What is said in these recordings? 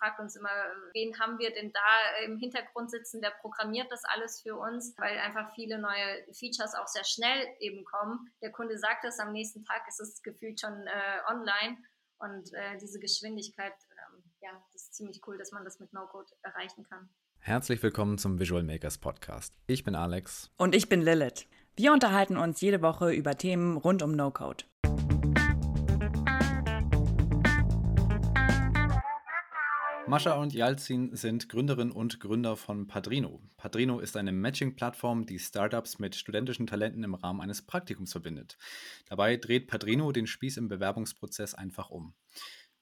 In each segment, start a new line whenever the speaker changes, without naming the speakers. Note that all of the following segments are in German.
fragt uns immer, wen haben wir denn da im Hintergrund sitzen, wer programmiert das alles für uns, weil einfach viele neue Features auch sehr schnell eben kommen. Der Kunde sagt es, am nächsten Tag ist es gefühlt schon äh, online und äh, diese Geschwindigkeit, ähm, ja, das ist ziemlich cool, dass man das mit No-Code erreichen kann.
Herzlich willkommen zum Visual Makers Podcast. Ich bin Alex.
Und ich bin Lilith. Wir unterhalten uns jede Woche über Themen rund um No-Code.
Mascha und Jalzin sind Gründerinnen und Gründer von Padrino. Padrino ist eine Matching-Plattform, die Startups mit studentischen Talenten im Rahmen eines Praktikums verbindet. Dabei dreht Padrino den Spieß im Bewerbungsprozess einfach um.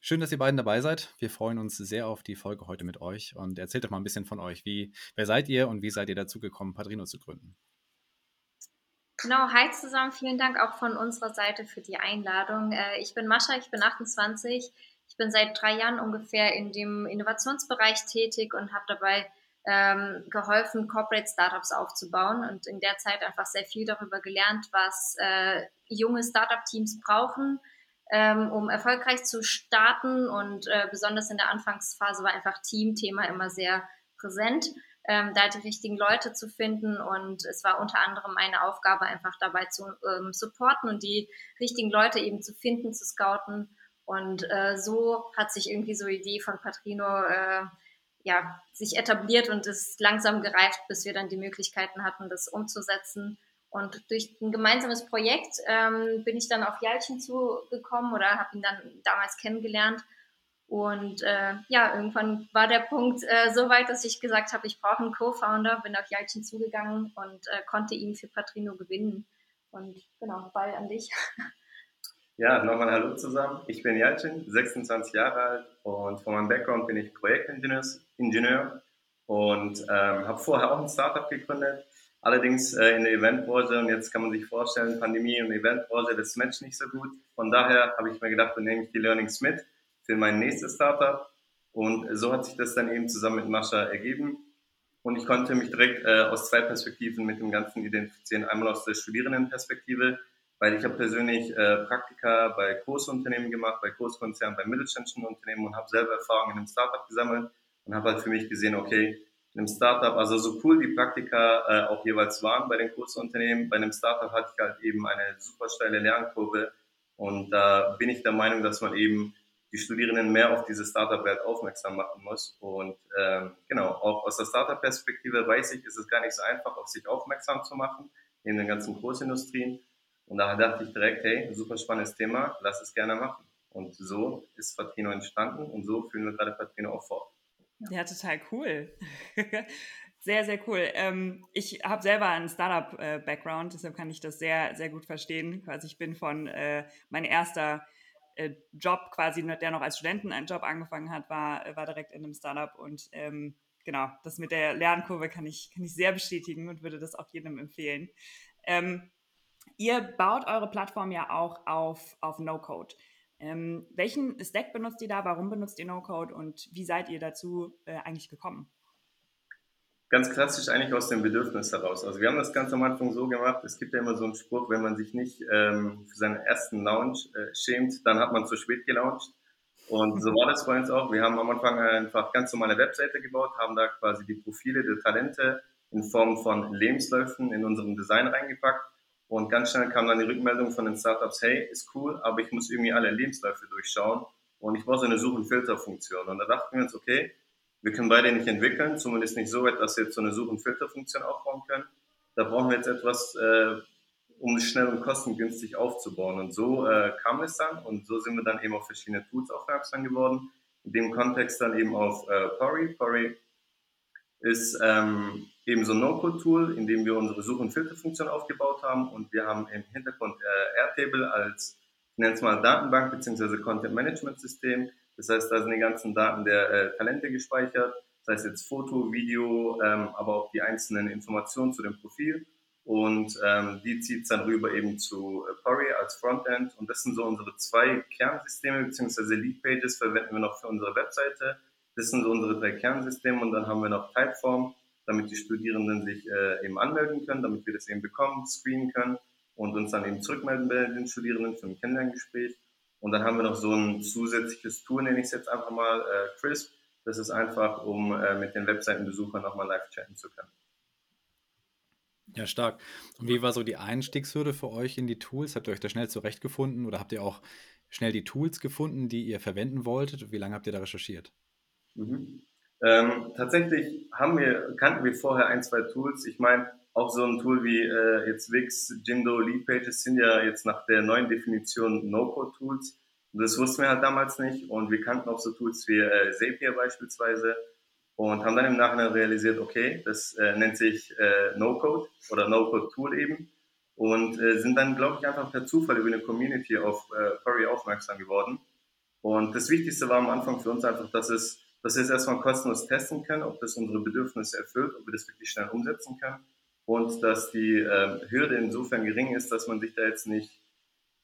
Schön, dass ihr beiden dabei seid. Wir freuen uns sehr auf die Folge heute mit euch und erzählt doch mal ein bisschen von euch. Wie, wer seid ihr und wie seid ihr dazu gekommen, Padrino zu gründen?
Genau, hi zusammen. Vielen Dank auch von unserer Seite für die Einladung. Äh, ich bin Mascha, ich bin 28 bin seit drei Jahren ungefähr in dem Innovationsbereich tätig und habe dabei ähm, geholfen, Corporate Startups aufzubauen und in der Zeit einfach sehr viel darüber gelernt, was äh, junge Startup-Teams brauchen, ähm, um erfolgreich zu starten. Und äh, besonders in der Anfangsphase war einfach Team-Thema immer sehr präsent, ähm, da die richtigen Leute zu finden. Und es war unter anderem meine Aufgabe, einfach dabei zu ähm, supporten und die richtigen Leute eben zu finden, zu scouten und äh, so hat sich irgendwie so die Idee von Patrino äh, ja, sich etabliert und ist langsam gereift, bis wir dann die Möglichkeiten hatten, das umzusetzen. Und durch ein gemeinsames Projekt ähm, bin ich dann auf Jalcin zugekommen oder habe ihn dann damals kennengelernt. Und äh, ja, irgendwann war der Punkt äh, so weit, dass ich gesagt habe, ich brauche einen Co-Founder, bin auf Jalcin zugegangen und äh, konnte ihn für Patrino gewinnen. Und genau, Ball an dich.
Ja, nochmal Hallo zusammen. Ich bin Jalcin, 26 Jahre alt und von meinem Background bin ich Projektingenieur und ähm, habe vorher auch ein Startup gegründet. Allerdings äh, in der Eventbranche und jetzt kann man sich vorstellen, Pandemie und Eventbranche, das matcht nicht so gut. Von daher habe ich mir gedacht, dann nehme ich die Learnings mit für mein nächstes Startup und so hat sich das dann eben zusammen mit Mascha ergeben. Und ich konnte mich direkt äh, aus zwei Perspektiven mit dem Ganzen identifizieren. Einmal aus der Studierendenperspektive, weil ich habe persönlich äh, Praktika bei Großunternehmen gemacht, bei Großkonzernen, bei mittelständischen Unternehmen und habe selber Erfahrungen in einem Startup gesammelt und habe halt für mich gesehen, okay, in einem Startup, also so cool die Praktika äh, auch jeweils waren bei den Großunternehmen, bei einem Startup hatte ich halt eben eine super steile Lernkurve und da bin ich der Meinung, dass man eben die Studierenden mehr auf diese Startup-Welt aufmerksam machen muss. Und ähm, genau, auch aus der Startup-Perspektive weiß ich, ist es gar nicht so einfach, auf sich aufmerksam zu machen, in den ganzen Großindustrien. Und da dachte ich direkt, hey, super spannendes Thema, lass es gerne machen. Und so ist Patrino entstanden und so führen wir gerade Patrino auch fort.
Ja, total cool. sehr, sehr cool. Ähm, ich habe selber einen Startup-Background, deshalb kann ich das sehr, sehr gut verstehen. Quasi ich bin von äh, mein erster äh, Job quasi, der noch als Studenten einen Job angefangen hat, war, war direkt in einem Startup und ähm, genau, das mit der Lernkurve kann ich, kann ich sehr bestätigen und würde das auch jedem empfehlen. Ähm, Ihr baut eure Plattform ja auch auf, auf No-Code. Ähm, welchen Stack benutzt ihr da? Warum benutzt ihr No-Code? Und wie seid ihr dazu äh, eigentlich gekommen?
Ganz klassisch eigentlich aus dem Bedürfnis heraus. Also wir haben das ganz am Anfang so gemacht, es gibt ja immer so einen Spruch, wenn man sich nicht ähm, für seinen ersten Launch äh, schämt, dann hat man zu spät gelauncht. Und so war das bei uns auch. Wir haben am Anfang einfach ganz normale Webseite gebaut, haben da quasi die Profile der Talente in Form von Lebensläufen in unserem Design reingepackt und ganz schnell kam dann die Rückmeldung von den Startups, hey, ist cool, aber ich muss irgendwie alle Lebensläufe durchschauen und ich brauche so eine Such- und Filterfunktion. Und da dachten wir uns, okay, wir können beide nicht entwickeln, zumindest nicht so weit, dass wir jetzt so eine Such- und Filterfunktion aufbauen können. Da brauchen wir jetzt etwas, äh, um schnell und kostengünstig aufzubauen. Und so äh, kam es dann und so sind wir dann eben auf verschiedene Tools aufmerksam geworden. In dem Kontext dann eben auf äh, Pori. Pori ist ähm, eben so ein No-Code-Tool, in dem wir unsere Such- und Filterfunktion aufgebaut haben und wir haben im Hintergrund äh, Airtable als, ich nenne es mal Datenbank bzw. Content-Management-System. Das heißt, da sind die ganzen Daten der äh, Talente gespeichert, das heißt jetzt Foto, Video, ähm, aber auch die einzelnen Informationen zu dem Profil und ähm, die zieht es dann rüber eben zu äh, Pori als Frontend und das sind so unsere zwei Kernsysteme bzw. Lead Pages verwenden wir noch für unsere Webseite das sind so unsere drei Kernsysteme und dann haben wir noch Typeform, damit die Studierenden sich äh, eben anmelden können, damit wir das eben bekommen, screenen können und uns dann eben zurückmelden bei den Studierenden für ein Kennenlerngespräch. Und dann haben wir noch so ein zusätzliches Tool, nenne ich es jetzt einfach mal, äh, CRISP. Das ist einfach, um äh, mit den Webseitenbesuchern nochmal live chatten zu können.
Ja, stark. Und wie war so die Einstiegshürde für euch in die Tools? Habt ihr euch da schnell zurechtgefunden oder habt ihr auch schnell die Tools gefunden, die ihr verwenden wolltet? Wie lange habt ihr da recherchiert?
Mhm. Ähm, tatsächlich haben wir, kannten wir vorher ein, zwei Tools. Ich meine, auch so ein Tool wie äh, jetzt Wix, Jindo, Leadpages sind ja jetzt nach der neuen Definition No-Code-Tools. Das wussten wir halt damals nicht und wir kannten auch so Tools wie äh, Zapier beispielsweise und haben dann im Nachhinein realisiert, okay, das äh, nennt sich äh, No-Code oder No-Code-Tool eben und äh, sind dann, glaube ich, einfach per Zufall über eine Community auf äh, Furry aufmerksam geworden. Und das Wichtigste war am Anfang für uns einfach, dass es, dass wir es erstmal kostenlos testen können, ob das unsere Bedürfnisse erfüllt, ob wir das wirklich schnell umsetzen können und dass die äh, Hürde insofern gering ist, dass man sich da jetzt nicht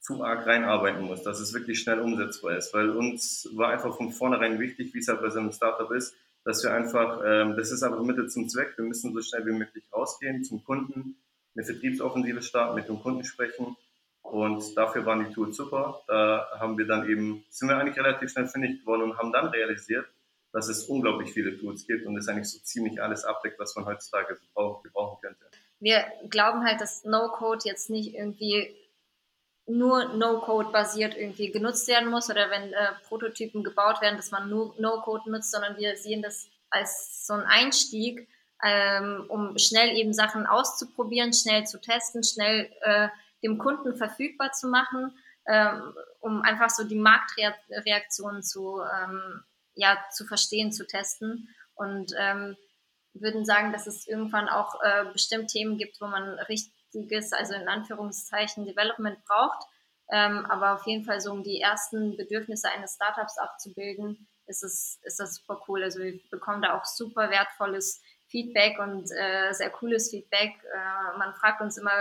zu arg reinarbeiten muss, dass es wirklich schnell umsetzbar ist, weil uns war einfach von vornherein wichtig, wie es halt bei so einem Startup ist, dass wir einfach, ähm, das ist einfach Mittel zum Zweck, wir müssen so schnell wie möglich rausgehen zum Kunden, eine Vertriebsoffensive starten, mit dem Kunden sprechen und dafür waren die Tools super. Da haben wir dann eben, sind wir eigentlich relativ schnell fündig geworden und haben dann realisiert, dass es unglaublich viele Tools gibt und es eigentlich so ziemlich alles abdeckt, was man heutzutage gebrauchen könnte.
Wir glauben halt, dass No-Code jetzt nicht irgendwie nur No-Code basiert irgendwie genutzt werden muss oder wenn äh, Prototypen gebaut werden, dass man nur No-Code nutzt, sondern wir sehen das als so ein Einstieg, ähm, um schnell eben Sachen auszuprobieren, schnell zu testen, schnell äh, dem Kunden verfügbar zu machen, ähm, um einfach so die Marktreaktionen zu, ähm, ja, zu verstehen, zu testen und ähm, würden sagen, dass es irgendwann auch äh, bestimmt Themen gibt, wo man richtig richtiges, also in Anführungszeichen Development braucht. Ähm, aber auf jeden Fall so, um die ersten Bedürfnisse eines Startups abzubilden, ist es, ist das super cool. Also wir bekommen da auch super wertvolles Feedback und äh, sehr cooles Feedback. Äh, man fragt uns immer,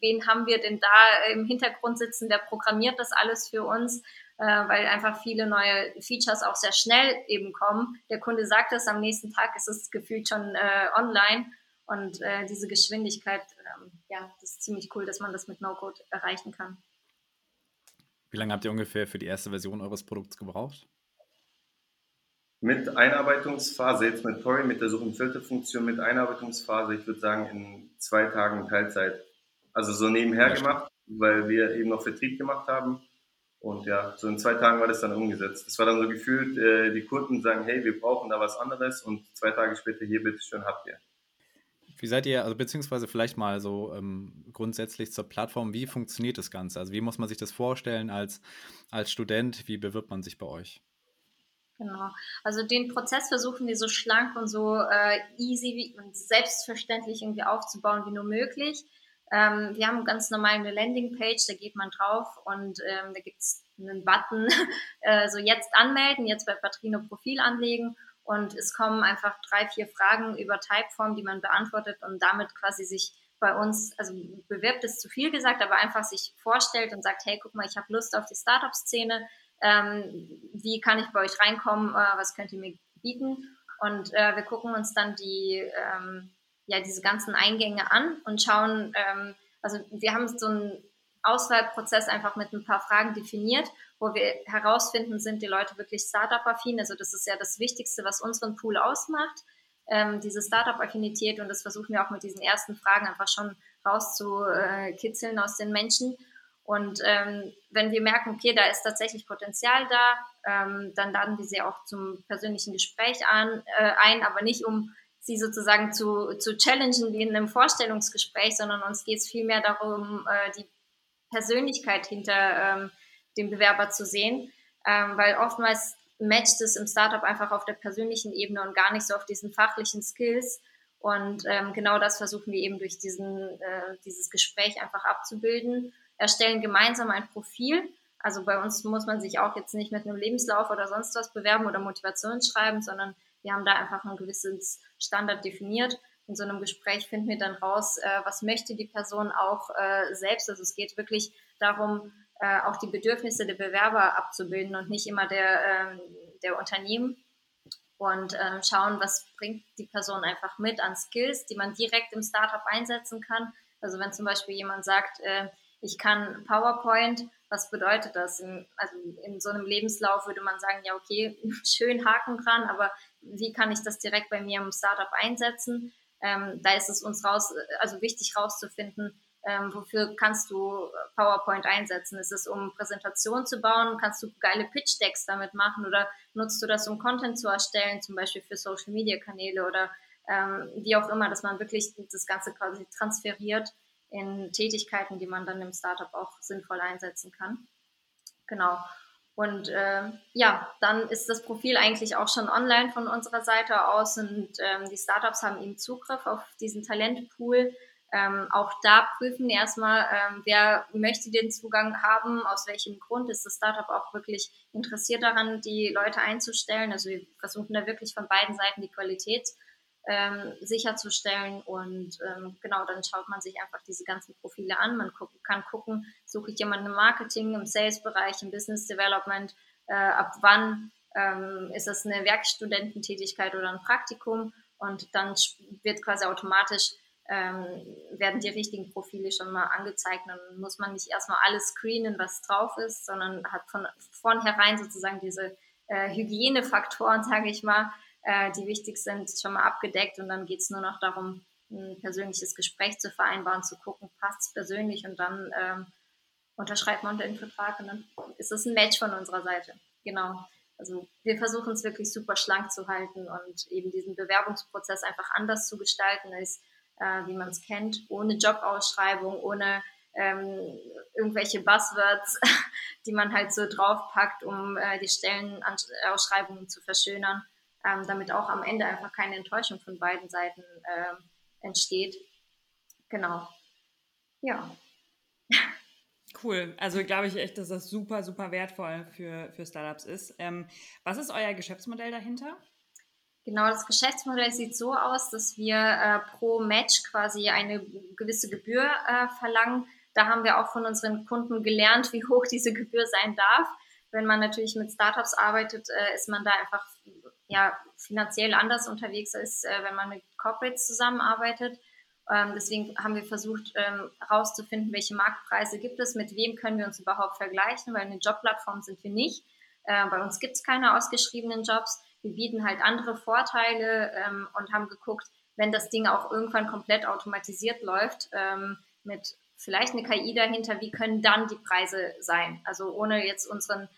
wen haben wir denn da im Hintergrund sitzen, der programmiert das alles für uns, äh, weil einfach viele neue Features auch sehr schnell eben kommen. Der Kunde sagt es, am nächsten Tag ist es gefühlt schon äh, online und äh, diese Geschwindigkeit, ähm, ja, das ist ziemlich cool, dass man das mit No-Code erreichen kann.
Wie lange habt ihr ungefähr für die erste Version eures Produkts gebraucht?
Mit Einarbeitungsphase, jetzt mit Tori, mit der Such- und Filterfunktion, mit Einarbeitungsphase, ich würde sagen in zwei Tagen Teilzeit. Also so nebenher ja, gemacht, weil wir eben noch Vertrieb gemacht haben. Und ja, so in zwei Tagen war das dann umgesetzt. Es war dann so gefühlt, äh, die Kunden sagen, hey, wir brauchen da was anderes und zwei Tage später, hier, bitteschön, habt ihr.
Wie seid ihr, also beziehungsweise vielleicht mal so ähm, grundsätzlich zur Plattform, wie funktioniert das Ganze? Also wie muss man sich das vorstellen als, als Student? Wie bewirbt man sich bei euch?
Genau. Also den Prozess versuchen wir so schlank und so äh, easy und selbstverständlich irgendwie aufzubauen wie nur möglich. Ähm, wir haben ganz normal eine Landingpage, da geht man drauf und ähm, da gibt es einen Button, äh, so jetzt anmelden, jetzt bei Patrino Profil anlegen und es kommen einfach drei, vier Fragen über Typeform, die man beantwortet und damit quasi sich bei uns, also bewirbt ist zu viel gesagt, aber einfach sich vorstellt und sagt, hey, guck mal, ich habe Lust auf die Startup-Szene, ähm, wie kann ich bei euch reinkommen, äh, was könnt ihr mir bieten? Und äh, wir gucken uns dann die, ähm, ja, diese ganzen Eingänge an und schauen, ähm, also wir haben so einen Auswahlprozess einfach mit ein paar Fragen definiert wo wir herausfinden, sind die Leute wirklich Startup-affin. Also das ist ja das Wichtigste, was unseren Pool ausmacht, ähm, diese Startup-Affinität. Und das versuchen wir auch mit diesen ersten Fragen einfach schon rauszukitzeln aus den Menschen. Und ähm, wenn wir merken, okay, da ist tatsächlich Potenzial da, ähm, dann laden wir sie auch zum persönlichen Gespräch an, äh, ein, aber nicht um sie sozusagen zu, zu challengen wie in einem Vorstellungsgespräch, sondern uns geht es vielmehr darum, äh, die Persönlichkeit hinter ähm, den Bewerber zu sehen, ähm, weil oftmals matcht es im Startup einfach auf der persönlichen Ebene und gar nicht so auf diesen fachlichen Skills. Und ähm, genau das versuchen wir eben durch diesen, äh, dieses Gespräch einfach abzubilden. Erstellen gemeinsam ein Profil. Also bei uns muss man sich auch jetzt nicht mit einem Lebenslauf oder sonst was bewerben oder Motivation schreiben, sondern wir haben da einfach ein gewisses Standard definiert. In so einem Gespräch finden wir dann raus, äh, was möchte die Person auch äh, selbst. Also es geht wirklich darum, äh, auch die Bedürfnisse der Bewerber abzubilden und nicht immer der, ähm, der Unternehmen. Und ähm, schauen, was bringt die Person einfach mit an Skills, die man direkt im Startup einsetzen kann. Also wenn zum Beispiel jemand sagt, äh, ich kann PowerPoint, was bedeutet das? In, also in so einem Lebenslauf würde man sagen, ja, okay, schön Haken dran, aber wie kann ich das direkt bei mir im Startup einsetzen? Ähm, da ist es uns raus, also wichtig rauszufinden, ähm, wofür kannst du PowerPoint einsetzen? Ist es, um Präsentationen zu bauen? Kannst du geile Pitch-Decks damit machen oder nutzt du das, um Content zu erstellen, zum Beispiel für Social-Media-Kanäle oder ähm, wie auch immer, dass man wirklich das Ganze quasi transferiert in Tätigkeiten, die man dann im Startup auch sinnvoll einsetzen kann. Genau. Und äh, ja, dann ist das Profil eigentlich auch schon online von unserer Seite aus und ähm, die Startups haben eben Zugriff auf diesen Talentpool. Ähm, auch da prüfen erstmal, ähm, wer möchte den Zugang haben, aus welchem Grund ist das Startup auch wirklich interessiert daran, die Leute einzustellen. Also wir versuchen da wirklich von beiden Seiten die Qualität ähm, sicherzustellen. Und ähm, genau, dann schaut man sich einfach diese ganzen Profile an. Man guck, kann gucken, suche ich jemanden im Marketing, im Sales-Bereich, im Business Development, äh, ab wann ähm, ist das eine Werkstudententätigkeit oder ein Praktikum. Und dann wird quasi automatisch ähm, werden die richtigen Profile schon mal angezeigt. Dann muss man nicht erstmal alles screenen, was drauf ist, sondern hat von vornherein sozusagen diese äh, Hygienefaktoren, sage ich mal, äh, die wichtig sind, schon mal abgedeckt und dann geht es nur noch darum, ein persönliches Gespräch zu vereinbaren, zu gucken, passt es persönlich und dann ähm, unterschreibt man den Vertrag und dann ist es ein Match von unserer Seite. Genau. Also wir versuchen es wirklich super schlank zu halten und eben diesen Bewerbungsprozess einfach anders zu gestalten, als äh, wie man es kennt, ohne Jobausschreibung, ohne ähm, irgendwelche Buzzwords, die man halt so draufpackt, um äh, die Stellenausschreibungen zu verschönern, ähm, damit auch am Ende einfach keine Enttäuschung von beiden Seiten äh, entsteht. Genau. Ja.
Cool. Also glaube ich echt, dass das super, super wertvoll für, für Startups ist. Ähm, was ist euer Geschäftsmodell dahinter?
Genau, das Geschäftsmodell sieht so aus, dass wir äh, pro Match quasi eine gewisse Gebühr äh, verlangen. Da haben wir auch von unseren Kunden gelernt, wie hoch diese Gebühr sein darf. Wenn man natürlich mit Startups arbeitet, äh, ist man da einfach ja, finanziell anders unterwegs ist, äh, wenn man mit Corporates zusammenarbeitet. Ähm, deswegen haben wir versucht herauszufinden, ähm, welche Marktpreise gibt es, mit wem können wir uns überhaupt vergleichen, weil eine Jobplattform sind wir nicht. Äh, bei uns gibt es keine ausgeschriebenen Jobs. Wir bieten halt andere Vorteile ähm, und haben geguckt, wenn das Ding auch irgendwann komplett automatisiert läuft, ähm, mit vielleicht eine KI dahinter, wie können dann die Preise sein? Also ohne jetzt unseren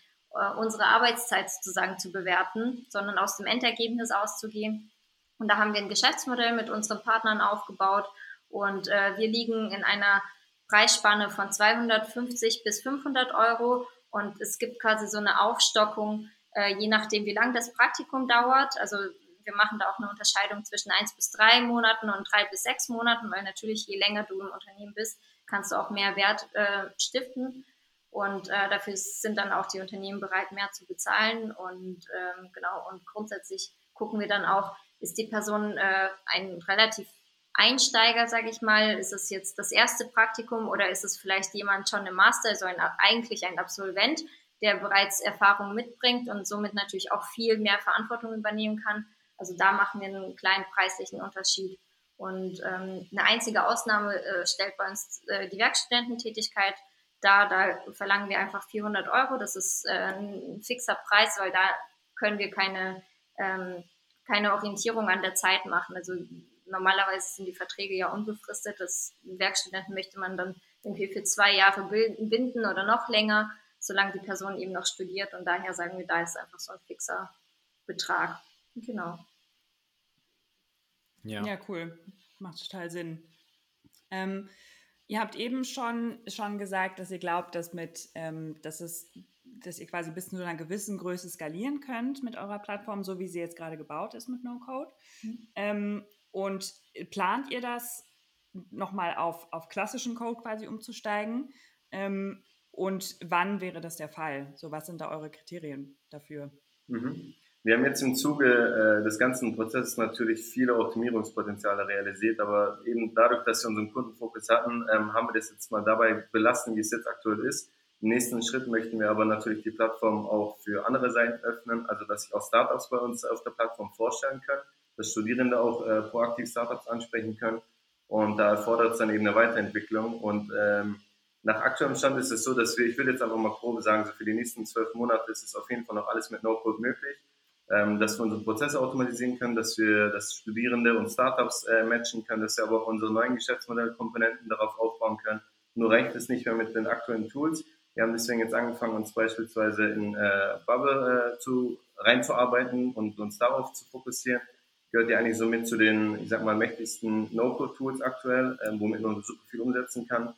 unsere Arbeitszeit sozusagen zu bewerten, sondern aus dem Endergebnis auszugehen. Und da haben wir ein Geschäftsmodell mit unseren Partnern aufgebaut und äh, wir liegen in einer Preisspanne von 250 bis 500 Euro und es gibt quasi so eine Aufstockung, äh, je nachdem, wie lang das Praktikum dauert. Also wir machen da auch eine Unterscheidung zwischen eins bis drei Monaten und drei bis sechs Monaten, weil natürlich je länger du im Unternehmen bist, kannst du auch mehr Wert äh, stiften. Und äh, dafür sind dann auch die Unternehmen bereit, mehr zu bezahlen. Und ähm, genau, und grundsätzlich gucken wir dann auch, ist die Person äh, ein relativ Einsteiger, sage ich mal? Ist es jetzt das erste Praktikum oder ist es vielleicht jemand schon im Master, also ein, eigentlich ein Absolvent, der bereits Erfahrung mitbringt und somit natürlich auch viel mehr Verantwortung übernehmen kann? Also da machen wir einen kleinen preislichen Unterschied. Und ähm, eine einzige Ausnahme äh, stellt bei uns äh, die Werkstudententätigkeit da, da verlangen wir einfach 400 Euro. Das ist äh, ein fixer Preis, weil da können wir keine, ähm, keine Orientierung an der Zeit machen. Also normalerweise sind die Verträge ja unbefristet. Das Werkstudenten möchte man dann irgendwie für zwei Jahre binden oder noch länger, solange die Person eben noch studiert. Und daher sagen wir, da ist einfach so ein fixer Betrag. Genau.
Ja, ja cool. Macht total Sinn. Ähm, Ihr habt eben schon, schon gesagt, dass ihr glaubt, dass mit, ähm, dass es, dass ihr quasi bis zu einer gewissen Größe skalieren könnt mit eurer Plattform, so wie sie jetzt gerade gebaut ist mit No-Code. Mhm. Ähm, und plant ihr das nochmal auf, auf klassischen Code quasi umzusteigen? Ähm, und wann wäre das der Fall? So, was sind da eure Kriterien dafür?
Mhm. Wir haben jetzt im Zuge äh, des ganzen Prozesses natürlich viele Optimierungspotenziale realisiert, aber eben dadurch, dass wir unseren Kundenfokus hatten, ähm, haben wir das jetzt mal dabei belassen, wie es jetzt aktuell ist. Im nächsten Schritt möchten wir aber natürlich die Plattform auch für andere Seiten öffnen, also dass sich auch Startups bei uns auf der Plattform vorstellen können, dass Studierende auch äh, proaktiv Startups ansprechen können. Und da erfordert es dann eben eine Weiterentwicklung. Und ähm, nach aktuellem Stand ist es so, dass wir, ich will jetzt einfach mal Probe sagen, so für die nächsten zwölf Monate ist es auf jeden Fall noch alles mit No-Code möglich, ähm, dass wir unsere Prozesse automatisieren können, dass wir das Studierende und Startups äh, matchen können, dass wir aber auch unsere neuen Geschäftsmodellkomponenten darauf aufbauen können. Nur reicht es nicht mehr mit den aktuellen Tools. Wir haben deswegen jetzt angefangen, uns beispielsweise in äh, Bubble äh, zu, reinzuarbeiten und uns darauf zu fokussieren. Gehört ja eigentlich somit zu den, ich sag mal, mächtigsten No-Code-Tools aktuell, äh, womit man super viel umsetzen kann.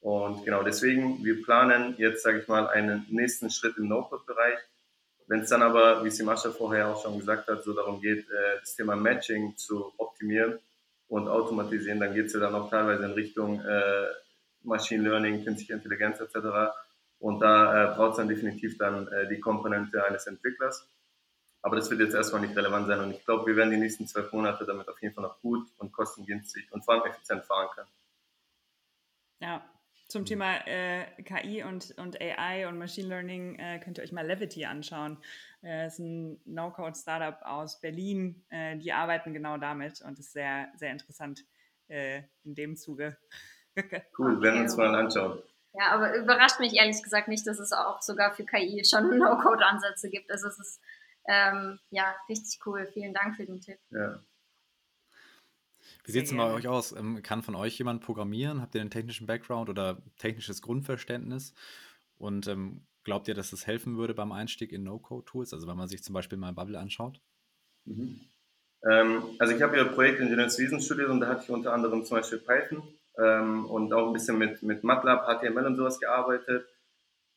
Und genau deswegen, wir planen jetzt, sage ich mal, einen nächsten Schritt im No-Code-Bereich. Wenn es dann aber, wie Simascha vorher auch schon gesagt hat, so darum geht, äh, das Thema Matching zu optimieren und automatisieren, dann geht es ja dann auch teilweise in Richtung äh, Machine Learning, künstliche Intelligenz etc. Und da äh, braucht es dann definitiv dann äh, die Komponente eines Entwicklers. Aber das wird jetzt erstmal nicht relevant sein und ich glaube, wir werden die nächsten zwölf Monate damit auf jeden Fall noch gut und kostengünstig und vor allem effizient fahren können.
Ja, zum mhm. Thema äh, KI und, und AI und Machine Learning äh, könnt ihr euch mal Levity anschauen. Äh, ist ein No-Code-Startup aus Berlin. Äh, die arbeiten genau damit und ist sehr, sehr interessant äh, in dem Zuge.
cool, werden wir uns mal anschauen.
Ja, aber überrascht mich ehrlich gesagt nicht, dass es auch sogar für KI schon No-Code-Ansätze gibt. Also es ist ähm, ja richtig cool. Vielen Dank für den Tipp.
Ja.
Wie sieht es denn bei euch aus? Ähm, kann von euch jemand programmieren? Habt ihr einen technischen Background oder technisches Grundverständnis? Und ähm, glaubt ihr, dass es helfen würde beim Einstieg in No-Code-Tools? Also wenn man sich zum Beispiel mal Bubble anschaut?
Mhm. Ähm, also ich habe ja Projektingenieurswesen studiert und da hatte ich unter anderem zum Beispiel Python ähm, und auch ein bisschen mit, mit MATLAB, HTML und sowas gearbeitet.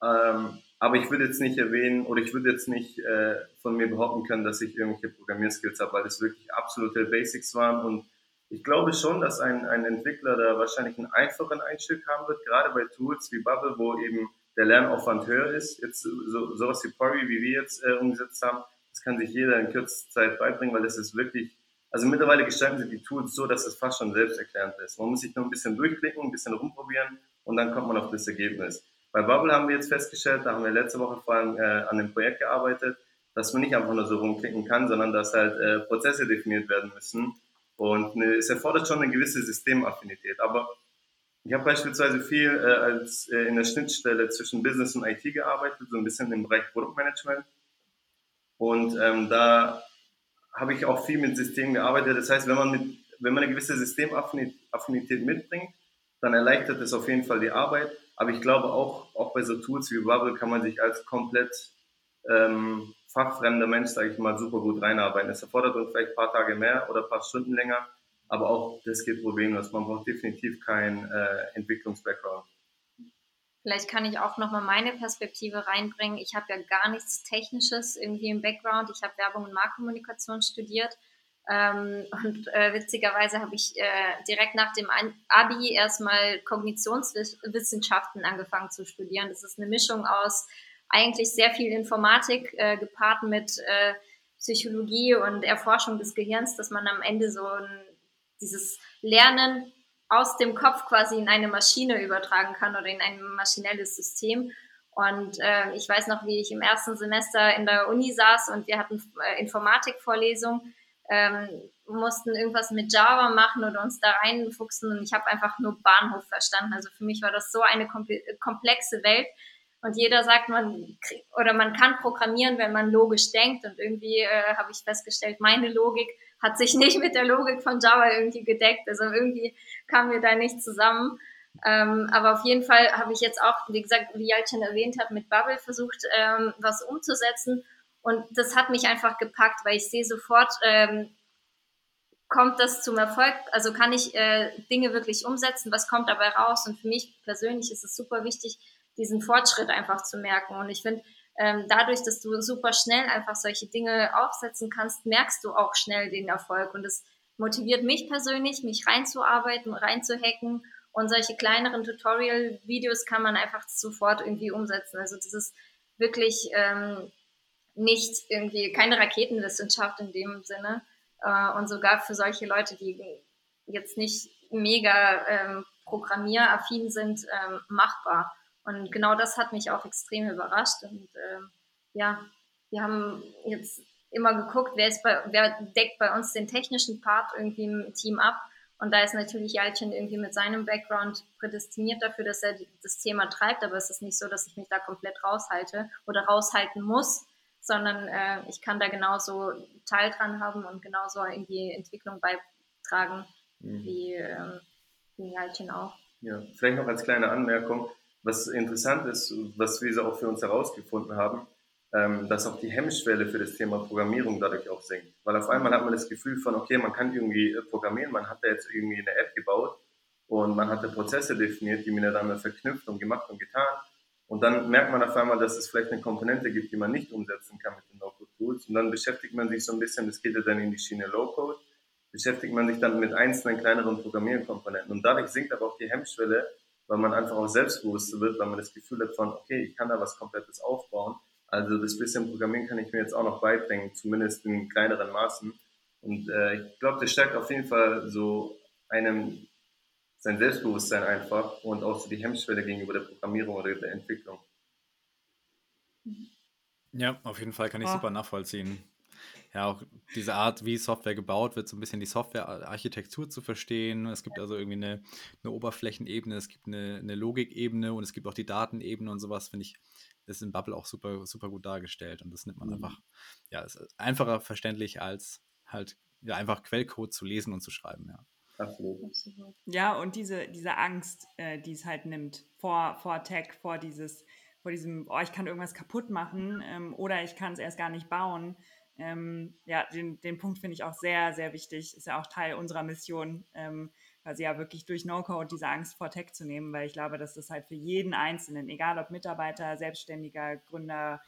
Ähm, aber ich würde jetzt nicht erwähnen oder ich würde jetzt nicht äh, von mir behaupten können, dass ich irgendwelche Programmierskills habe, weil das wirklich absolute Basics waren und ich glaube schon, dass ein, ein Entwickler da wahrscheinlich einen einfachen Einstieg haben wird, gerade bei Tools wie Bubble, wo eben der Lernaufwand höher ist. Jetzt so, sowas wie Pori, wie wir jetzt äh, umgesetzt haben, das kann sich jeder in kürzester Zeit beibringen, weil das ist wirklich, also mittlerweile gestalten sie die Tools so, dass es fast schon selbsterklärend ist. Man muss sich nur ein bisschen durchklicken, ein bisschen rumprobieren und dann kommt man auf das Ergebnis. Bei Bubble haben wir jetzt festgestellt, da haben wir letzte Woche vor allem äh, an dem Projekt gearbeitet, dass man nicht einfach nur so rumklicken kann, sondern dass halt äh, Prozesse definiert werden müssen und eine, es erfordert schon eine gewisse Systemaffinität. Aber ich habe beispielsweise viel äh, als äh, in der Schnittstelle zwischen Business und IT gearbeitet, so ein bisschen im Bereich Produktmanagement. Und ähm, da habe ich auch viel mit Systemen gearbeitet. Das heißt, wenn man, mit, wenn man eine gewisse Systemaffinität mitbringt, dann erleichtert es auf jeden Fall die Arbeit. Aber ich glaube auch, auch bei so Tools wie Bubble kann man sich als komplett ähm, fachfremder Mensch, sage ich mal, super gut reinarbeiten. Es erfordert uns vielleicht ein paar Tage mehr oder ein paar Stunden länger, aber auch das geht problemlos. Man braucht definitiv keinen äh, Entwicklungs-Background.
Vielleicht kann ich auch nochmal meine Perspektive reinbringen. Ich habe ja gar nichts Technisches irgendwie im Background. Ich habe Werbung und Marktkommunikation studiert. Ähm, und äh, witzigerweise habe ich äh, direkt nach dem Abi erstmal Kognitionswissenschaften angefangen zu studieren. Das ist eine Mischung aus eigentlich sehr viel Informatik äh, gepaart mit äh, Psychologie und Erforschung des Gehirns, dass man am Ende so ein, dieses Lernen aus dem Kopf quasi in eine Maschine übertragen kann oder in ein maschinelles System. Und äh, ich weiß noch, wie ich im ersten Semester in der Uni saß und wir hatten äh, Informatikvorlesung, ähm, mussten irgendwas mit Java machen oder uns da reinfuchsen und ich habe einfach nur Bahnhof verstanden. Also für mich war das so eine komplexe Welt, und jeder sagt, man oder man kann programmieren, wenn man logisch denkt. Und irgendwie äh, habe ich festgestellt, meine Logik hat sich nicht mit der Logik von Java irgendwie gedeckt. Also irgendwie kamen wir da nicht zusammen. Ähm, aber auf jeden Fall habe ich jetzt auch, wie gesagt, wie Jalcin erwähnt hat, mit Bubble versucht, ähm, was umzusetzen. Und das hat mich einfach gepackt, weil ich sehe sofort, ähm, kommt das zum Erfolg? Also kann ich äh, Dinge wirklich umsetzen? Was kommt dabei raus? Und für mich persönlich ist es super wichtig, diesen Fortschritt einfach zu merken. Und ich finde, ähm, dadurch, dass du super schnell einfach solche Dinge aufsetzen kannst, merkst du auch schnell den Erfolg. Und es motiviert mich persönlich, mich reinzuarbeiten, reinzuhacken. Und solche kleineren Tutorial-Videos kann man einfach sofort irgendwie umsetzen. Also das ist wirklich ähm, nicht irgendwie keine Raketenwissenschaft in dem Sinne. Äh, und sogar für solche Leute, die jetzt nicht mega ähm, programmieraffin sind, ähm, machbar. Und genau das hat mich auch extrem überrascht. Und äh, ja, wir haben jetzt immer geguckt, wer, ist bei, wer deckt bei uns den technischen Part irgendwie im Team ab. Und da ist natürlich Jalcin irgendwie mit seinem Background prädestiniert dafür, dass er das Thema treibt. Aber es ist nicht so, dass ich mich da komplett raushalte oder raushalten muss, sondern äh, ich kann da genauso Teil dran haben und genauso in die Entwicklung beitragen mhm. wie, äh, wie Jalcin auch.
Ja, vielleicht noch als kleine Anmerkung, was interessant ist, was wir auch für uns herausgefunden haben, ähm, dass auch die Hemmschwelle für das Thema Programmierung dadurch auch sinkt. Weil auf einmal hat man das Gefühl von, okay, man kann irgendwie äh, programmieren, man hat da jetzt irgendwie eine App gebaut und man hat da Prozesse definiert, die miteinander verknüpft und gemacht und getan. Und dann merkt man auf einmal, dass es vielleicht eine Komponente gibt, die man nicht umsetzen kann mit den No-Code-Tools. Und dann beschäftigt man sich so ein bisschen, das geht ja dann in die Schiene Low-Code, beschäftigt man sich dann mit einzelnen kleineren Programmierkomponenten. Und dadurch sinkt aber auch die Hemmschwelle, weil man einfach auch selbstbewusster wird, weil man das Gefühl hat von, okay, ich kann da was Komplettes aufbauen. Also das bisschen Programmieren kann ich mir jetzt auch noch beibringen, zumindest in kleineren Maßen. Und äh, ich glaube, das stärkt auf jeden Fall so einem sein Selbstbewusstsein einfach und auch so die Hemmschwelle gegenüber der Programmierung oder der Entwicklung.
Ja, auf jeden Fall kann ich oh. super nachvollziehen ja auch diese Art, wie Software gebaut wird, so ein bisschen die Softwarearchitektur zu verstehen. Es gibt also irgendwie eine, eine Oberflächenebene, es gibt eine, eine Logikebene und es gibt auch die Datenebene und sowas, finde ich, ist in Bubble auch super, super gut dargestellt. Und das nimmt man mhm. einfach, ja, ist einfacher verständlich als halt ja, einfach Quellcode zu lesen und zu schreiben, ja.
Absolut. Ja, und diese, diese Angst, äh, die es halt nimmt vor, vor Tech, vor dieses, vor diesem, oh, ich kann irgendwas kaputt machen ähm, oder ich kann es erst gar nicht bauen. Ähm, ja, den, den Punkt finde ich auch sehr, sehr wichtig. Ist ja auch Teil unserer Mission, ähm, quasi ja wirklich durch No-Code diese Angst vor Tech zu nehmen, weil ich glaube, dass das halt für jeden Einzelnen, egal ob Mitarbeiter, Selbstständiger, Gründer,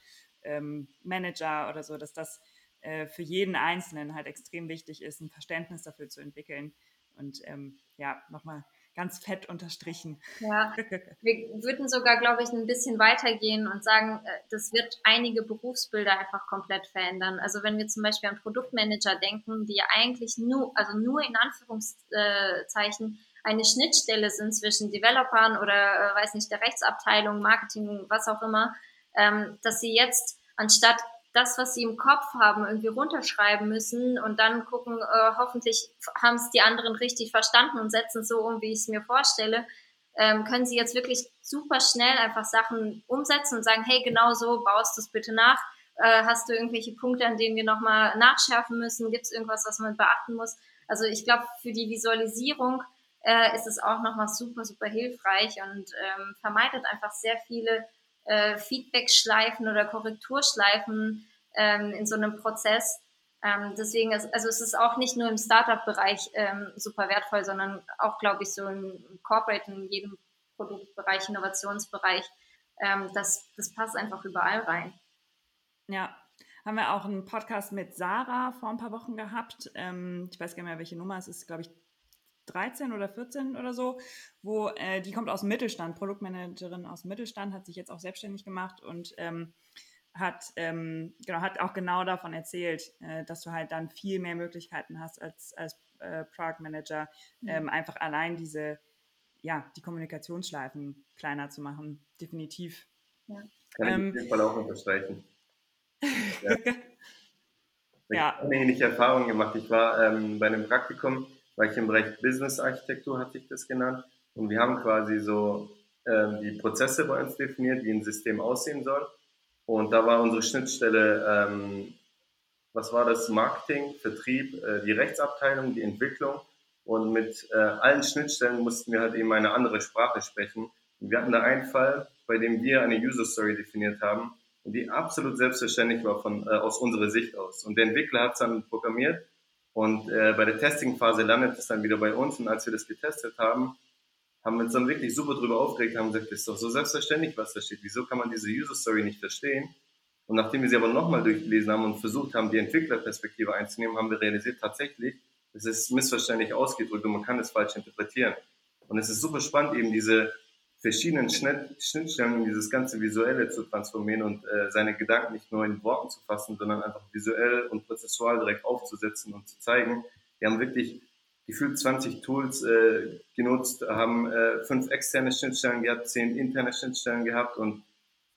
ähm, Manager oder so, dass das äh, für jeden Einzelnen halt extrem wichtig ist, ein Verständnis dafür zu entwickeln. Und ähm, ja, nochmal ganz fett unterstrichen.
Ja, wir würden sogar, glaube ich, ein bisschen weitergehen und sagen, äh, das wird einige Berufsbilder einfach komplett verändern. Also wenn wir zum Beispiel an Produktmanager denken, die ja eigentlich nur, also nur in Anführungszeichen eine Schnittstelle sind zwischen Developern oder, äh, weiß nicht, der Rechtsabteilung, Marketing, was auch immer, ähm, dass sie jetzt anstatt das, was sie im Kopf haben, irgendwie runterschreiben müssen und dann gucken, äh, hoffentlich haben es die anderen richtig verstanden und setzen es so um, wie ich es mir vorstelle, ähm, können sie jetzt wirklich super schnell einfach Sachen umsetzen und sagen, hey, genau so baust du es bitte nach. Äh, hast du irgendwelche Punkte, an denen wir nochmal nachschärfen müssen? Gibt es irgendwas, was man beachten muss? Also ich glaube, für die Visualisierung äh, ist es auch nochmal super, super hilfreich und ähm, vermeidet einfach sehr viele äh, Feedback-Schleifen oder Korrekturschleifen ähm, in so einem Prozess. Ähm, deswegen ist, also es ist auch nicht nur im Startup-Bereich ähm, super wertvoll, sondern auch, glaube ich, so im Corporate, in jedem Produktbereich, Innovationsbereich. Ähm, das, das passt einfach überall rein.
Ja, haben wir auch einen Podcast mit Sarah vor ein paar Wochen gehabt. Ähm, ich weiß gar nicht mehr, welche Nummer es ist, glaube ich, 13 oder 14 oder so, wo äh, die kommt aus dem Mittelstand, Produktmanagerin aus dem Mittelstand, hat sich jetzt auch selbstständig gemacht und ähm, hat, ähm, genau, hat auch genau davon erzählt, äh, dass du halt dann viel mehr Möglichkeiten hast als, als äh, Product Manager, mhm. ähm, einfach allein diese, ja, die Kommunikationsschleifen kleiner zu machen. Definitiv.
Ja. Kann ich ähm, auf jeden Fall auch unterstreichen. ja. Ich ja. habe eine ähnliche Erfahrung gemacht. Ich war ähm, bei einem Praktikum war ich im Bereich Business Architektur, hatte ich das genannt. Und wir haben quasi so ähm, die Prozesse bei uns definiert, wie ein System aussehen soll. Und da war unsere Schnittstelle, ähm, was war das? Marketing, Vertrieb, äh, die Rechtsabteilung, die Entwicklung. Und mit äh, allen Schnittstellen mussten wir halt eben eine andere Sprache sprechen. Und wir hatten da einen Fall, bei dem wir eine User Story definiert haben die absolut selbstverständlich war von, äh, aus unserer Sicht aus. Und der Entwickler hat es dann programmiert und äh, bei der Testing-Phase landet es dann wieder bei uns. Und als wir das getestet haben, haben wir uns dann wirklich super drüber aufgeregt, haben gesagt, das ist doch so selbstverständlich, was da steht. Wieso kann man diese User-Story nicht verstehen? Und nachdem wir sie aber nochmal durchgelesen haben und versucht haben, die Entwicklerperspektive einzunehmen, haben wir realisiert, tatsächlich, es ist missverständlich ausgedrückt und man kann es falsch interpretieren. Und es ist super spannend, eben diese verschiedenen Schnittstellen in dieses ganze Visuelle zu transformieren und äh, seine Gedanken nicht nur in Worten zu fassen, sondern einfach visuell und prozessual direkt aufzusetzen und zu zeigen. Wir haben wirklich gefühlt 20 Tools äh, genutzt, haben äh, fünf externe Schnittstellen gehabt, zehn interne Schnittstellen gehabt und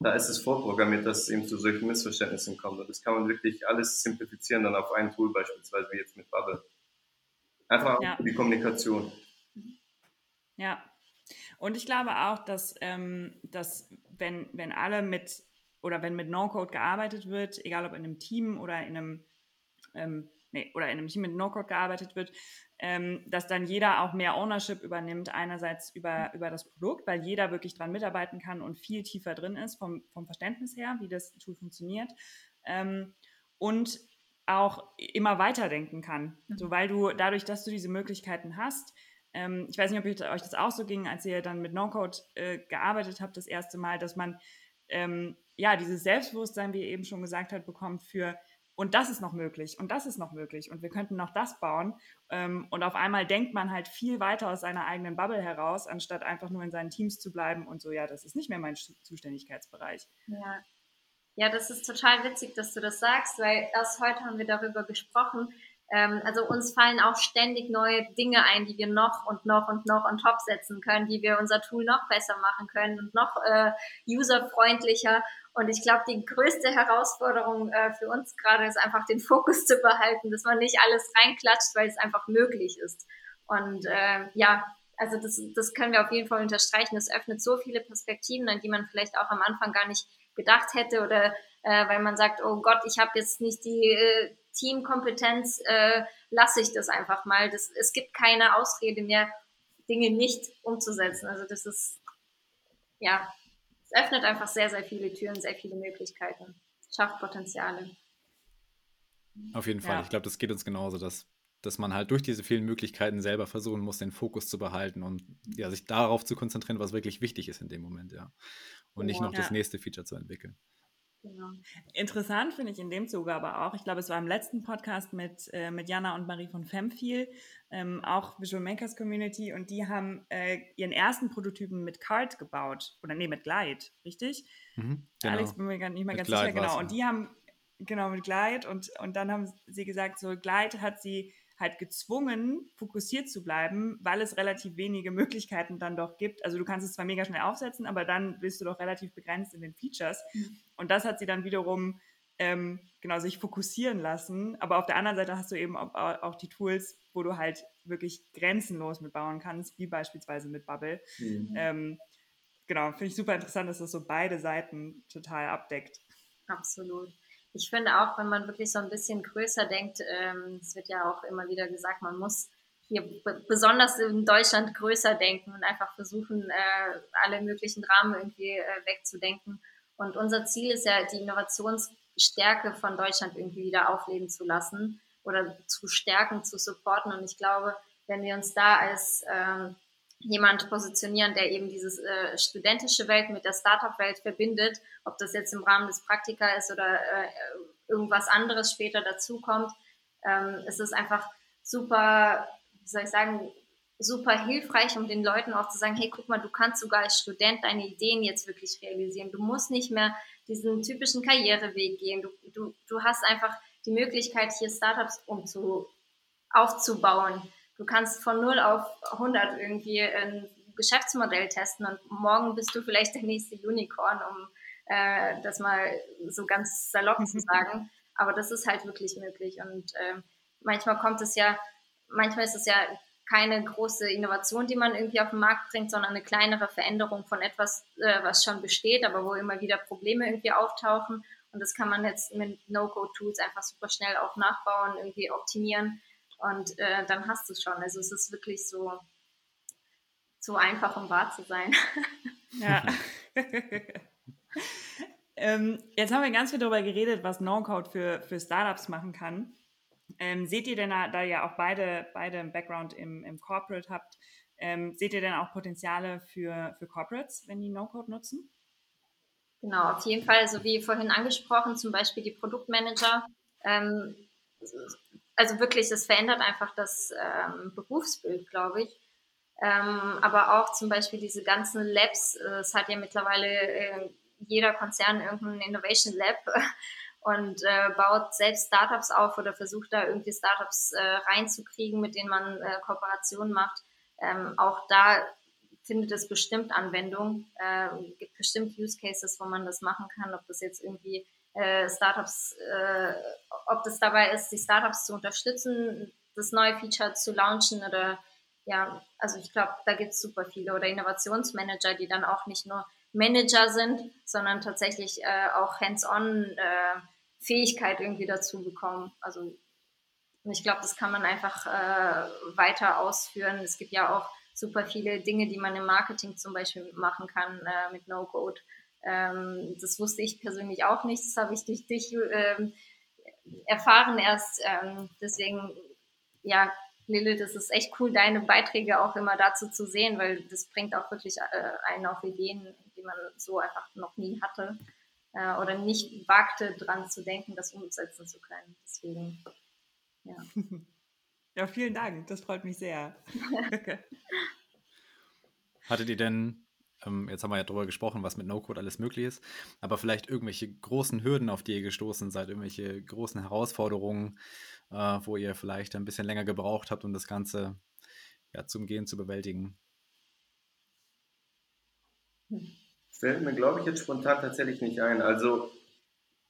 da ist es vorprogrammiert, dass es eben zu solchen Missverständnissen kommt. Und das kann man wirklich alles simplifizieren dann auf ein Tool beispielsweise wie jetzt mit Bubble. Einfach ja. die Kommunikation.
Ja. Und ich glaube auch, dass, ähm, dass wenn, wenn alle mit oder wenn mit No-Code gearbeitet wird, egal ob in einem Team oder in einem ähm, nee, oder in einem Team mit No-Code gearbeitet wird, ähm, dass dann jeder auch mehr Ownership übernimmt, einerseits über, über das Produkt, weil jeder wirklich dran mitarbeiten kann und viel tiefer drin ist vom, vom Verständnis her, wie das Tool funktioniert. Ähm, und auch immer weiterdenken kann. Mhm. So, weil du dadurch, dass du diese Möglichkeiten hast, ähm, ich weiß nicht, ob euch das auch so ging, als ihr dann mit No-Code äh, gearbeitet habt, das erste Mal, dass man ähm, ja dieses Selbstbewusstsein, wie ihr eben schon gesagt habt, bekommt für und das ist noch möglich und das ist noch möglich und wir könnten noch das bauen. Ähm, und auf einmal denkt man halt viel weiter aus seiner eigenen Bubble heraus, anstatt einfach nur in seinen Teams zu bleiben und so, ja, das ist nicht mehr mein Zuständigkeitsbereich.
Ja. Ja, das ist total witzig, dass du das sagst, weil erst heute haben wir darüber gesprochen. Ähm, also uns fallen auch ständig neue Dinge ein, die wir noch und noch und noch on top setzen können, die wir unser Tool noch besser machen können und noch äh, userfreundlicher. Und ich glaube, die größte Herausforderung äh, für uns gerade ist einfach den Fokus zu behalten, dass man nicht alles reinklatscht, weil es einfach möglich ist. Und äh, ja, also das, das können wir auf jeden Fall unterstreichen. Es öffnet so viele Perspektiven, an die man vielleicht auch am Anfang gar nicht gedacht hätte oder äh, weil man sagt, oh Gott, ich habe jetzt nicht die äh, Teamkompetenz, äh, lasse ich das einfach mal. Das, es gibt keine Ausrede mehr, Dinge nicht umzusetzen. Also das ist ja öffnet einfach sehr, sehr viele Türen, sehr viele Möglichkeiten, schafft Potenziale.
Auf jeden Fall. Ja. Ich glaube, das geht uns genauso, dass, dass man halt durch diese vielen Möglichkeiten selber versuchen muss, den Fokus zu behalten und ja, sich darauf zu konzentrieren, was wirklich wichtig ist in dem Moment, ja. Und nicht noch ja. das nächste Feature zu entwickeln.
Genau. Interessant finde ich in dem Zuge aber auch, ich glaube, es war im letzten Podcast mit, äh, mit Jana und Marie von Femfeel, ähm, auch Visual Makers Community, und die haben äh, ihren ersten Prototypen mit Card gebaut, oder nee, mit Glide, richtig? Mhm, genau. Alex, bin mir gar nicht mehr ganz Glide sicher, genau. Und die haben, genau, mit Glide, und, und dann haben sie gesagt, so Glide hat sie halt gezwungen, fokussiert zu bleiben, weil es relativ wenige Möglichkeiten dann doch gibt. Also du kannst es zwar mega schnell aufsetzen, aber dann bist du doch relativ begrenzt in den Features. Mhm. Und das hat sie dann wiederum ähm, genau sich fokussieren lassen. Aber auf der anderen Seite hast du eben auch, auch, die Tools, wo du halt wirklich grenzenlos mitbauen kannst, wie beispielsweise mit Bubble. Mhm. Ähm, genau, finde ich super interessant, dass das so beide Seiten total abdeckt.
Absolut ich finde auch, wenn man wirklich so ein bisschen größer denkt, ähm, es wird ja auch immer wieder gesagt, man muss hier besonders in Deutschland größer denken und einfach versuchen, äh, alle möglichen Rahmen irgendwie äh, wegzudenken. Und unser Ziel ist ja, die Innovationsstärke von Deutschland irgendwie wieder aufleben zu lassen oder zu stärken, zu supporten. Und ich glaube, wenn wir uns da als ähm, jemand positionieren, der eben dieses äh, studentische Welt mit der Startup-Welt verbindet, ob das jetzt im Rahmen des Praktika ist oder äh, irgendwas anderes später dazukommt. Ähm, es ist einfach super, wie soll ich sagen, super hilfreich, um den Leuten auch zu sagen, hey, guck mal, du kannst sogar als Student deine Ideen jetzt wirklich realisieren. Du musst nicht mehr diesen typischen Karriereweg gehen. Du, du, du hast einfach die Möglichkeit, hier Startups umzu, aufzubauen du kannst von 0 auf 100 irgendwie ein Geschäftsmodell testen und morgen bist du vielleicht der nächste Unicorn, um äh, das mal so ganz salopp zu sagen. Aber das ist halt wirklich möglich und äh, manchmal kommt es ja, manchmal ist es ja keine große Innovation, die man irgendwie auf den Markt bringt, sondern eine kleinere Veränderung von etwas, äh, was schon besteht, aber wo immer wieder Probleme irgendwie auftauchen. Und das kann man jetzt mit No-Code-Tools einfach super schnell auch nachbauen, irgendwie optimieren. Und äh, dann hast du es schon. Also es ist wirklich so, so einfach, um wahr zu sein.
Ja. ähm, jetzt haben wir ganz viel darüber geredet, was No-Code für, für Startups machen kann. Ähm, seht ihr denn, da, da ihr auch beide, beide einen Background im, im Corporate habt, ähm, seht ihr denn auch Potenziale für, für Corporates, wenn die No-Code nutzen?
Genau, auf jeden Fall. Also wie vorhin angesprochen, zum Beispiel die Produktmanager. Ähm, also wirklich, es verändert einfach das ähm, Berufsbild, glaube ich. Ähm, aber auch zum Beispiel diese ganzen Labs, äh, es hat ja mittlerweile äh, jeder Konzern irgendein Innovation Lab und äh, baut selbst Startups auf oder versucht da irgendwie Startups äh, reinzukriegen, mit denen man äh, Kooperationen macht. Ähm, auch da findet es bestimmt Anwendung. Äh, gibt bestimmt Use Cases, wo man das machen kann, ob das jetzt irgendwie äh, Startups, äh, ob das dabei ist, die Startups zu unterstützen, das neue Feature zu launchen oder ja, also ich glaube, da gibt es super viele oder Innovationsmanager, die dann auch nicht nur Manager sind, sondern tatsächlich äh, auch hands-on äh, Fähigkeit irgendwie dazu bekommen. Also ich glaube, das kann man einfach äh, weiter ausführen. Es gibt ja auch super viele Dinge, die man im Marketing zum Beispiel machen kann mit No-Code. Ähm, das wusste ich persönlich auch nicht. Das habe ich durch dich ähm, erfahren erst. Ähm, deswegen, ja, Lilith, es ist echt cool, deine Beiträge auch immer dazu zu sehen, weil das bringt auch wirklich äh, einen auf Ideen, die man so einfach noch nie hatte äh, oder nicht wagte, dran zu denken, das umsetzen zu können. Deswegen, ja.
Ja, vielen Dank. Das freut mich sehr.
Hattet ihr denn, ähm, jetzt haben wir ja darüber gesprochen, was mit No-Code alles möglich ist, aber vielleicht irgendwelche großen Hürden, auf die ihr gestoßen seid, irgendwelche großen Herausforderungen, äh, wo ihr vielleicht ein bisschen länger gebraucht habt, um das Ganze ja, zum Gehen zu bewältigen?
Fällt mir, glaube ich, jetzt spontan tatsächlich nicht ein. Also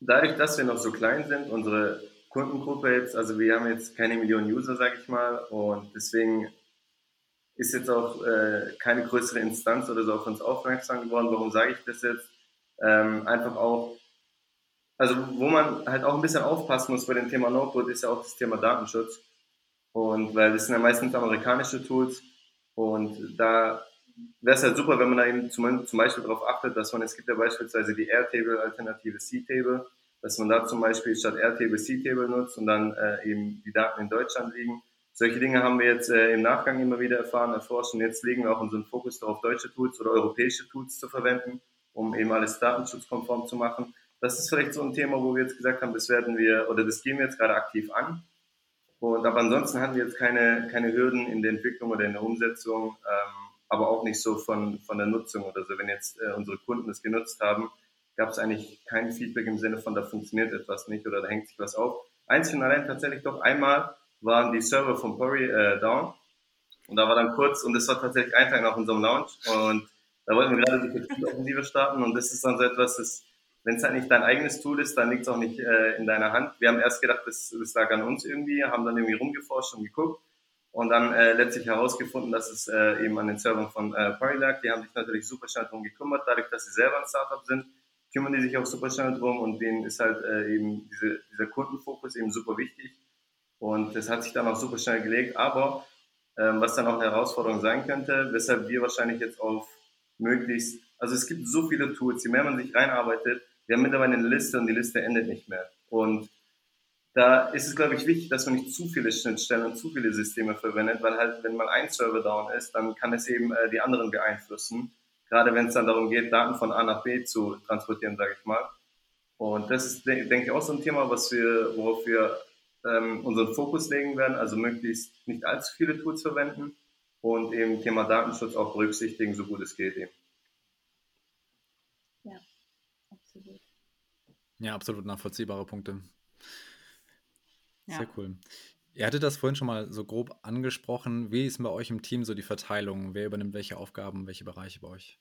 dadurch, dass wir noch so klein sind, unsere Kundengruppe jetzt, also wir haben jetzt keine Millionen User, sage ich mal, und deswegen ist jetzt auch äh, keine größere Instanz oder so auf uns aufmerksam geworden. Warum sage ich das jetzt? Ähm, einfach auch, also wo man halt auch ein bisschen aufpassen muss bei dem Thema No-Code ist ja auch das Thema Datenschutz. Und weil das sind ja meistens amerikanische Tools und da wäre es halt super, wenn man da eben zum, zum Beispiel darauf achtet, dass man, es gibt ja beispielsweise die Airtable-Alternative C-Table, dass man da zum Beispiel statt Airtable C-Table nutzt und dann äh, eben die Daten in Deutschland liegen. Solche Dinge haben wir jetzt äh, im Nachgang immer wieder erfahren, erforscht und jetzt legen wir auch unseren Fokus darauf, deutsche Tools oder europäische Tools zu verwenden, um eben alles datenschutzkonform zu machen. Das ist vielleicht so ein Thema, wo wir jetzt gesagt haben, das werden wir oder das gehen wir jetzt gerade aktiv an. Und aber ansonsten hatten wir jetzt keine, keine Hürden in der Entwicklung oder in der Umsetzung, ähm, aber auch nicht so von, von der Nutzung oder so. Wenn jetzt äh, unsere Kunden das genutzt haben, gab es eigentlich kein Feedback im Sinne von, da funktioniert etwas nicht oder da hängt sich was auf. Einzig und allein tatsächlich doch einmal waren die Server von Pori äh, down und da war dann kurz, und das war tatsächlich ein Tag nach unserem Launch und da wollten wir gerade die Vertriebsoffensive starten und das ist dann so etwas, das, wenn es halt nicht dein eigenes Tool ist, dann liegt es auch nicht äh, in deiner Hand. Wir haben erst gedacht, das, das lag an uns irgendwie, haben dann irgendwie rumgeforscht und geguckt und dann äh, letztlich herausgefunden, dass es äh, eben an den Servern von äh, Pori lag. Die haben sich natürlich super schnell darum gekümmert, dadurch, dass sie selber ein Startup sind kümmern die sich auch super schnell drum und denen ist halt äh, eben diese, dieser Kundenfokus eben super wichtig. Und das hat sich dann auch super schnell gelegt. Aber ähm, was dann auch eine Herausforderung sein könnte, weshalb wir wahrscheinlich jetzt auf möglichst, also es gibt so viele Tools, je mehr man sich reinarbeitet, wir haben mittlerweile eine Liste und die Liste endet nicht mehr. Und da ist es, glaube ich, wichtig, dass man nicht zu viele Schnittstellen und zu viele Systeme verwendet, weil halt, wenn mal ein Server down ist, dann kann es eben äh, die anderen beeinflussen gerade wenn es dann darum geht, Daten von A nach B zu transportieren, sage ich mal. Und das ist, denke ich, auch so ein Thema, was wir, worauf wir ähm, unseren Fokus legen werden, also möglichst nicht allzu viele Tools verwenden und eben Thema Datenschutz auch berücksichtigen, so gut es geht eben.
Ja, absolut.
Ja, absolut nachvollziehbare Punkte. Ja. Sehr cool. Ihr hattet das vorhin schon mal so grob angesprochen. Wie ist bei euch im Team so die Verteilung? Wer übernimmt welche Aufgaben, welche Bereiche bei euch?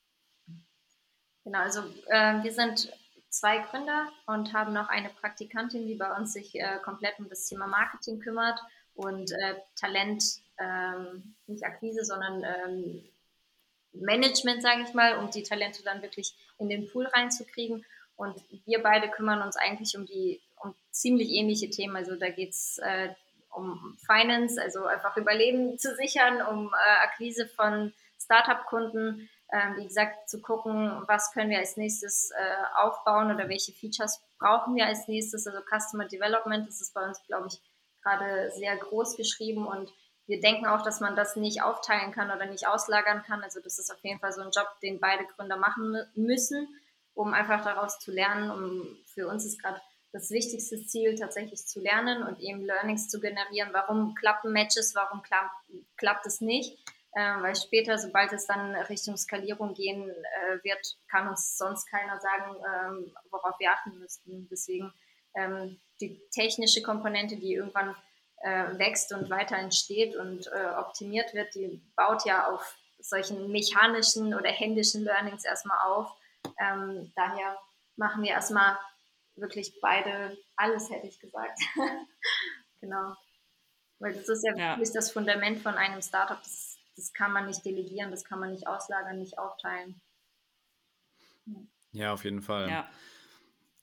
Genau, also äh, wir sind zwei Gründer und haben noch eine Praktikantin, die bei uns sich äh, komplett um das Thema Marketing kümmert und äh, Talent, ähm, nicht Akquise, sondern ähm, Management, sage ich mal, um die Talente dann wirklich in den Pool reinzukriegen. Und wir beide kümmern uns eigentlich um die um ziemlich ähnliche Themen. Also da geht es äh, um Finance, also einfach Überleben zu sichern, um äh, Akquise von Startup-Kunden, äh, wie gesagt, zu gucken, was können wir als nächstes äh, aufbauen oder welche Features brauchen wir als nächstes. Also Customer Development, das ist bei uns, glaube ich, gerade sehr groß geschrieben und wir denken auch, dass man das nicht aufteilen kann oder nicht auslagern kann. Also das ist auf jeden Fall so ein Job, den beide Gründer machen müssen, um einfach daraus zu lernen. Um, für uns ist gerade das wichtigste Ziel, tatsächlich zu lernen und eben Learnings zu generieren. Warum klappen Matches, warum klapp, klappt es nicht? Äh, weil später, sobald es dann Richtung Skalierung gehen äh, wird, kann uns sonst keiner sagen, ähm, worauf wir achten müssten. Deswegen ähm, die technische Komponente, die irgendwann äh, wächst und weiter entsteht und äh, optimiert wird, die baut ja auf solchen mechanischen oder händischen Learnings erstmal auf. Ähm, daher machen wir erstmal wirklich beide alles, hätte ich gesagt. genau. Weil das ist ja, ja. wirklich das Fundament von einem Startup. Das, das kann man nicht delegieren, das kann man nicht auslagern, nicht aufteilen.
Ja, auf jeden Fall. Ja.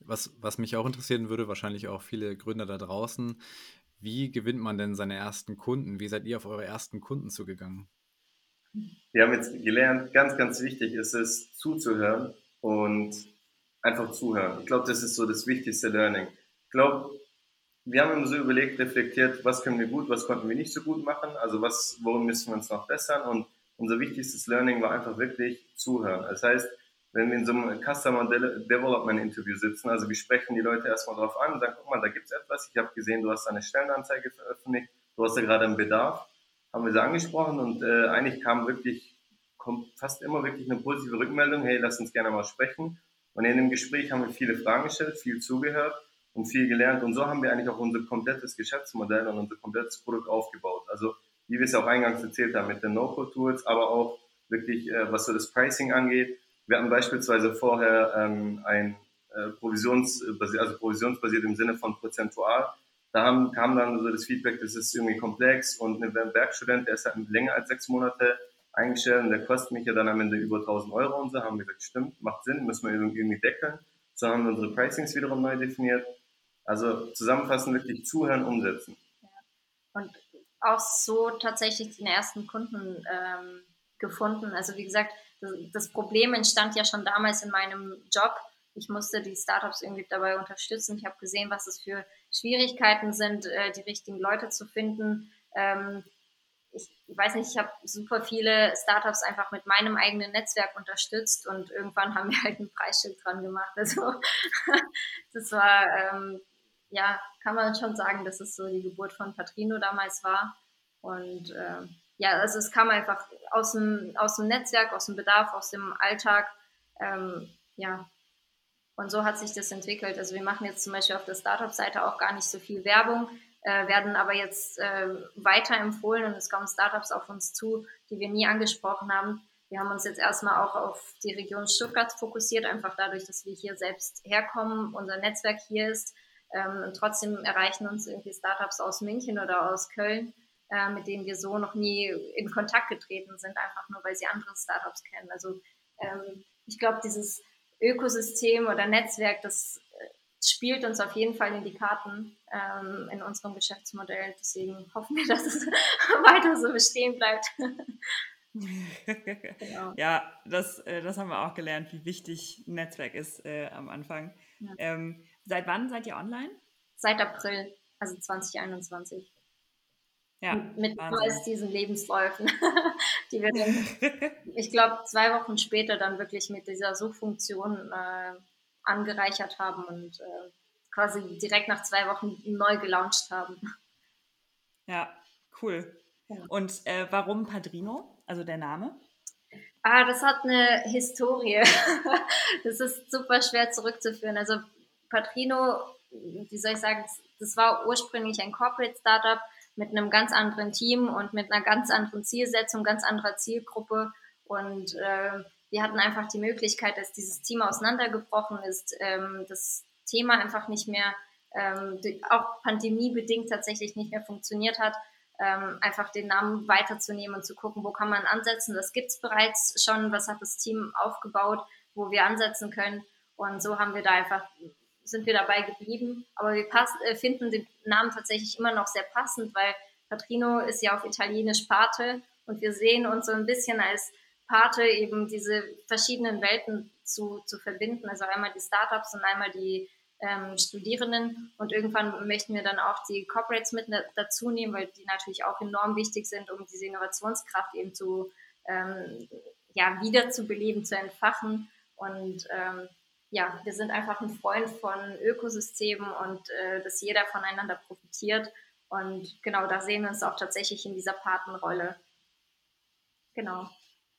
Was, was mich auch interessieren würde, wahrscheinlich auch viele Gründer da draußen, wie gewinnt man denn seine ersten Kunden? Wie seid ihr auf eure ersten Kunden zugegangen?
Wir haben jetzt gelernt, ganz, ganz wichtig ist es, zuzuhören und einfach zuhören. Ich glaube, das ist so das wichtigste Learning. Ich glaube, wir haben immer so überlegt, reflektiert, was können wir gut, was konnten wir nicht so gut machen, also was, worum müssen wir uns noch bessern und unser wichtigstes Learning war einfach wirklich zuhören. Das heißt, wenn wir in so einem Customer Development Interview sitzen, also wir sprechen die Leute erstmal drauf an und sagen, guck mal, da gibt es etwas, ich habe gesehen, du hast eine Stellenanzeige veröffentlicht, du hast da gerade einen Bedarf, haben wir sie angesprochen und äh, eigentlich kam wirklich, kommt fast immer wirklich eine positive Rückmeldung, hey, lass uns gerne mal sprechen. Und in dem Gespräch haben wir viele Fragen gestellt, viel zugehört und viel gelernt. Und so haben wir eigentlich auch unser komplettes Geschäftsmodell und unser komplettes Produkt aufgebaut. Also wie wir es auch eingangs erzählt haben mit den No-Code-Tools, aber auch wirklich, äh, was so das Pricing angeht. Wir hatten beispielsweise vorher ähm, ein äh, provisionsbasiert, also provisionsbasiert im Sinne von prozentual. Da haben, kam dann so das Feedback, das ist irgendwie komplex und ein Werkstudent, der ist halt länger als sechs Monate eingestellt und der kostet mich ja dann am Ende über 1000 Euro und so. Haben wir gesagt, stimmt, macht Sinn, müssen wir irgendwie deckeln. So haben wir unsere Pricings wiederum neu definiert. Also zusammenfassend wirklich zuhören, umsetzen.
Ja. Und auch so tatsächlich den ersten Kunden ähm, gefunden. Also wie gesagt, das, das Problem entstand ja schon damals in meinem Job. Ich musste die Startups irgendwie dabei unterstützen. Ich habe gesehen, was es für Schwierigkeiten sind, äh, die richtigen Leute zu finden. Ähm, ich weiß nicht, ich habe super viele Startups einfach mit meinem eigenen Netzwerk unterstützt und irgendwann haben wir halt ein Preisschild dran gemacht. Also das war, ähm, ja, kann man schon sagen, dass es so die Geburt von Patrino damals war. Und äh, ja, also es kam einfach aus dem, aus dem Netzwerk, aus dem Bedarf, aus dem Alltag. Ähm, ja, und so hat sich das entwickelt. Also wir machen jetzt zum Beispiel auf der Startup-Seite auch gar nicht so viel Werbung, äh, werden aber jetzt äh, weiterempfohlen und es kommen Startups auf uns zu, die wir nie angesprochen haben. Wir haben uns jetzt erstmal auch auf die Region Stuttgart fokussiert, einfach dadurch, dass wir hier selbst herkommen, unser Netzwerk hier ist. Ähm, und trotzdem erreichen uns irgendwie Startups aus München oder aus Köln, äh, mit denen wir so noch nie in Kontakt getreten sind, einfach nur weil sie andere Startups kennen. Also ähm, ich glaube, dieses Ökosystem oder Netzwerk, das äh, spielt uns auf jeden Fall in die Karten ähm, in unserem Geschäftsmodell. Deswegen hoffen wir, dass es weiter so bestehen bleibt.
genau. Ja, das, äh, das haben wir auch gelernt, wie wichtig ein Netzwerk ist äh, am Anfang. Ja. Ähm, seit wann seid ihr online?
Seit April, also 2021. Ja, mit Wahnsinn. diesen Lebensläufen, die wir dann, ich glaube, zwei Wochen später dann wirklich mit dieser Suchfunktion äh, angereichert haben und äh, quasi direkt nach zwei Wochen neu gelauncht haben.
Ja, cool. Ja. Und äh, warum Padrino, also der Name?
Ah, das hat eine Historie. das ist super schwer zurückzuführen. Also Padrino, wie soll ich sagen, das war ursprünglich ein Corporate Startup, mit einem ganz anderen Team und mit einer ganz anderen Zielsetzung, ganz anderer Zielgruppe. Und äh, wir hatten einfach die Möglichkeit, dass dieses Team auseinandergebrochen ist, ähm, das Thema einfach nicht mehr, ähm, auch pandemiebedingt tatsächlich nicht mehr funktioniert hat, ähm, einfach den Namen weiterzunehmen und zu gucken, wo kann man ansetzen. Das gibt es bereits schon, was hat das Team aufgebaut, wo wir ansetzen können. Und so haben wir da einfach sind wir dabei geblieben. Aber wir pass, äh, finden den Namen tatsächlich immer noch sehr passend, weil Patrino ist ja auf Italienisch Pate und wir sehen uns so ein bisschen als Pate eben diese verschiedenen Welten zu, zu verbinden. Also einmal die Startups und einmal die ähm, Studierenden und irgendwann möchten wir dann auch die Corporates mit dazu nehmen, weil die natürlich auch enorm wichtig sind, um diese Innovationskraft eben zu ähm, ja, wiederzubeleben, zu entfachen und ähm, ja, wir sind einfach ein Freund von Ökosystemen und äh, dass jeder voneinander profitiert. Und genau, da sehen wir uns auch tatsächlich in dieser Patenrolle. Genau.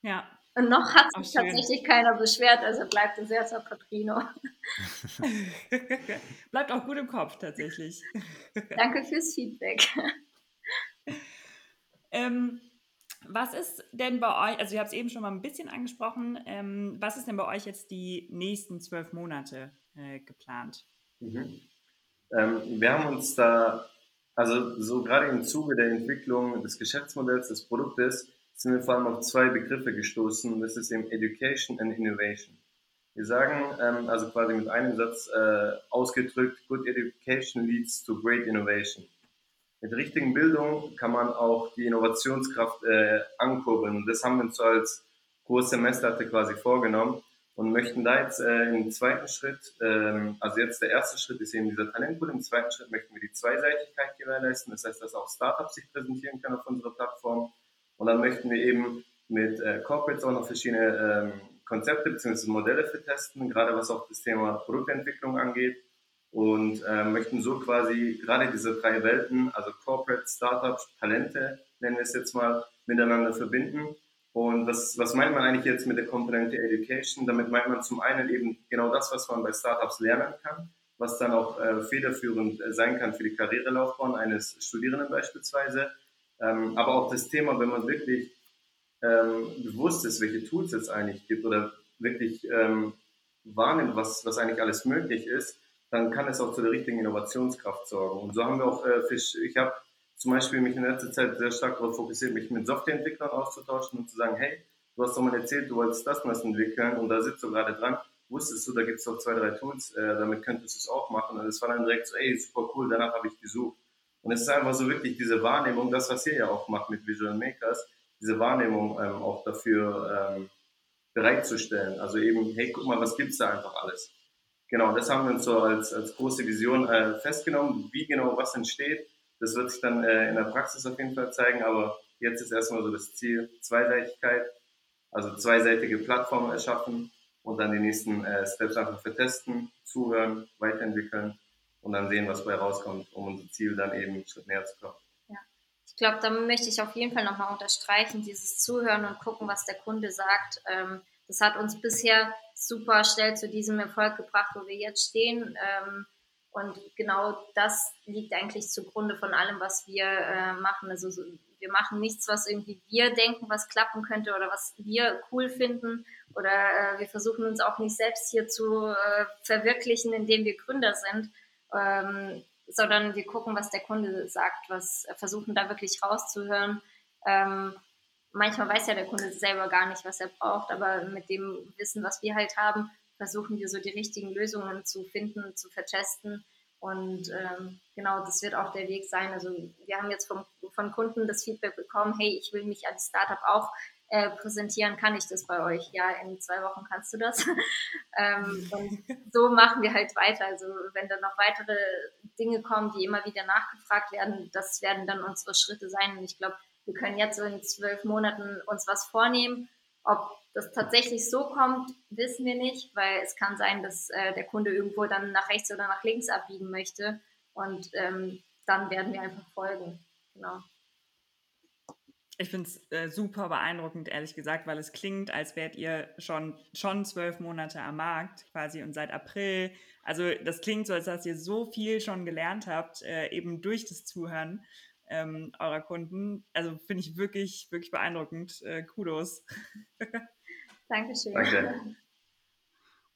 Ja.
Und noch hat sich tatsächlich keiner beschwert, also bleibt es jetzt auf Patrino.
bleibt auch gut im Kopf tatsächlich.
Danke fürs Feedback.
Ähm, was ist denn bei euch, also ihr habt es eben schon mal ein bisschen angesprochen, ähm, was ist denn bei euch jetzt die nächsten zwölf Monate äh, geplant?
Mhm. Ähm, wir haben uns da Also so gerade im Zuge der Entwicklung des Geschäftsmodells des Produktes sind wir vor allem auf zwei Begriffe gestoßen. Das ist eben Education and Innovation. Wir sagen ähm, also quasi mit einem Satz äh, ausgedrückt, Good Education leads to great innovation. Mit richtigen Bildung kann man auch die Innovationskraft äh, ankurbeln. Und das haben wir uns so als Kurssemester quasi vorgenommen und möchten da jetzt äh, im zweiten Schritt, ähm, also jetzt der erste Schritt ist eben dieser Talentpool, im zweiten Schritt möchten wir die Zweiseitigkeit gewährleisten, das heißt, dass auch Startups sich präsentieren können auf unserer Plattform und dann möchten wir eben mit äh, Corporates auch noch verschiedene ähm, Konzepte bzw. Modelle für testen, gerade was auch das Thema Produktentwicklung angeht und äh, möchten so quasi gerade diese drei Welten, also Corporate, Startups, Talente, nennen wir es jetzt mal, miteinander verbinden und was, was meint man eigentlich jetzt mit der Komponente Education? Damit meint man zum einen eben genau das, was man bei Startups lernen kann, was dann auch äh, federführend äh, sein kann für die Karrierelaufbahn eines Studierenden beispielsweise. Ähm, aber auch das Thema, wenn man wirklich ähm, bewusst ist, welche Tools es eigentlich gibt oder wirklich ähm, wahrnimmt, was, was eigentlich alles möglich ist, dann kann es auch zu der richtigen Innovationskraft sorgen. Und so haben wir auch, äh, Fisch, ich habe zum Beispiel mich in letzter Zeit sehr stark darauf fokussiert, mich mit Softwareentwicklern auszutauschen und zu sagen, hey, du hast doch mal erzählt, du wolltest das das entwickeln und da sitzt du gerade dran. Wusstest du, da gibt es doch zwei, drei Tools, äh, damit könntest du es auch machen. Und es war dann direkt so, ey, super cool, danach habe ich gesucht. Und es ist einfach so wirklich diese Wahrnehmung, das, was ihr ja auch macht mit Visual Makers, diese Wahrnehmung ähm, auch dafür ähm, bereitzustellen. Also eben, hey, guck mal, was gibt's da einfach alles. Genau, das haben wir uns so als, als große Vision äh, festgenommen, wie genau was entsteht das wird sich dann äh, in der Praxis auf jeden Fall zeigen, aber jetzt ist erstmal so das Ziel Zweiseitigkeit, also zweiseitige Plattformen erschaffen und dann die nächsten äh, Steps einfach vertesten, zuhören, weiterentwickeln und dann sehen, was dabei rauskommt, um unser Ziel dann eben einen Schritt näher zu kommen.
Ja. Ich glaube, da möchte ich auf jeden Fall nochmal unterstreichen, dieses Zuhören und gucken, was der Kunde sagt. Ähm, das hat uns bisher super schnell zu diesem Erfolg gebracht, wo wir jetzt stehen. Ähm, und genau das liegt eigentlich zugrunde von allem, was wir äh, machen. Also so, wir machen nichts, was irgendwie wir denken, was klappen könnte oder was wir cool finden. Oder äh, wir versuchen uns auch nicht selbst hier zu äh, verwirklichen, indem wir Gründer sind, ähm, sondern wir gucken, was der Kunde sagt, was versuchen da wirklich rauszuhören. Manchmal weiß ja der Kunde selber gar nicht, was er braucht, aber mit dem Wissen, was wir halt haben, versuchen wir so die richtigen Lösungen zu finden, zu vertesten. Und ähm, genau, das wird auch der Weg sein. Also wir haben jetzt vom, von Kunden das Feedback bekommen, hey, ich will mich als Startup auch äh, präsentieren, kann ich das bei euch? Ja, in zwei Wochen kannst du das. ähm, und so machen wir halt weiter. Also wenn dann noch weitere Dinge kommen, die immer wieder nachgefragt werden, das werden dann unsere Schritte sein. Und ich glaube, wir können jetzt so in zwölf Monaten uns was vornehmen. Ob das tatsächlich so kommt, wissen wir nicht, weil es kann sein, dass äh, der Kunde irgendwo dann nach rechts oder nach links abbiegen möchte und ähm, dann werden wir einfach folgen. Genau.
Ich finde es äh, super beeindruckend, ehrlich gesagt, weil es klingt, als wärt ihr schon, schon zwölf Monate am Markt quasi und seit April. Also das klingt so, als dass ihr so viel schon gelernt habt, äh, eben durch das Zuhören ähm, eurer Kunden. Also finde ich wirklich, wirklich beeindruckend. Äh, Kudos.
Dankeschön.
Danke.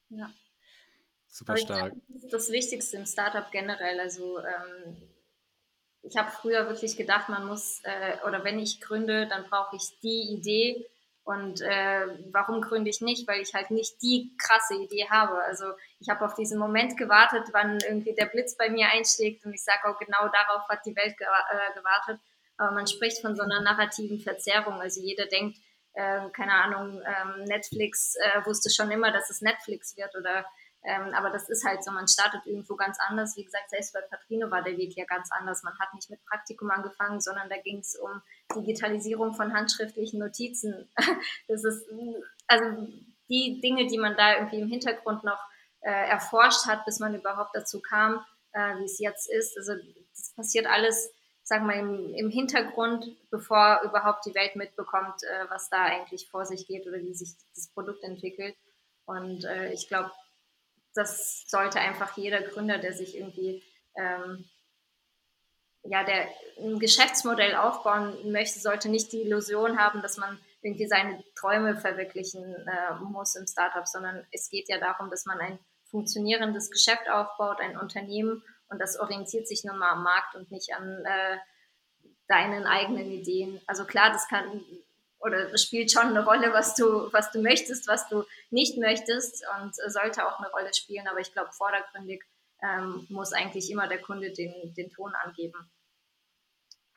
Ja.
Super stark.
Das ist das Wichtigste im Startup generell. Also ähm, ich habe früher wirklich gedacht, man muss, äh, oder wenn ich gründe, dann brauche ich die Idee. Und äh, warum gründe ich nicht? Weil ich halt nicht die krasse Idee habe. Also ich habe auf diesen Moment gewartet, wann irgendwie der Blitz bei mir einschlägt und ich sage auch genau darauf hat die Welt äh, gewartet. Aber man spricht von so einer narrativen Verzerrung. Also jeder denkt, äh, keine Ahnung, ähm, Netflix äh, wusste schon immer, dass es Netflix wird oder ähm, aber das ist halt so, man startet irgendwo ganz anders. Wie gesagt, selbst bei Patrino war der Weg ja ganz anders. Man hat nicht mit Praktikum angefangen, sondern da ging es um Digitalisierung von handschriftlichen Notizen. Das ist, also die Dinge, die man da irgendwie im Hintergrund noch äh, erforscht hat, bis man überhaupt dazu kam, äh, wie es jetzt ist. Also das passiert alles sagen wir, im, im Hintergrund, bevor überhaupt die Welt mitbekommt, äh, was da eigentlich vor sich geht oder wie sich das Produkt entwickelt. Und äh, ich glaube, das sollte einfach jeder Gründer, der sich irgendwie ähm, ja, der ein Geschäftsmodell aufbauen möchte, sollte nicht die Illusion haben, dass man irgendwie seine Träume verwirklichen äh, muss im Startup, sondern es geht ja darum, dass man ein funktionierendes Geschäft aufbaut, ein Unternehmen Und das orientiert sich nun mal am Markt und nicht an äh, deinen eigenen Ideen. Also klar, das kann oder spielt schon eine Rolle, was du, was du möchtest, was du nicht möchtest und sollte auch eine Rolle spielen. Aber ich glaube, vordergründig ähm, muss eigentlich immer der Kunde den, den Ton angeben.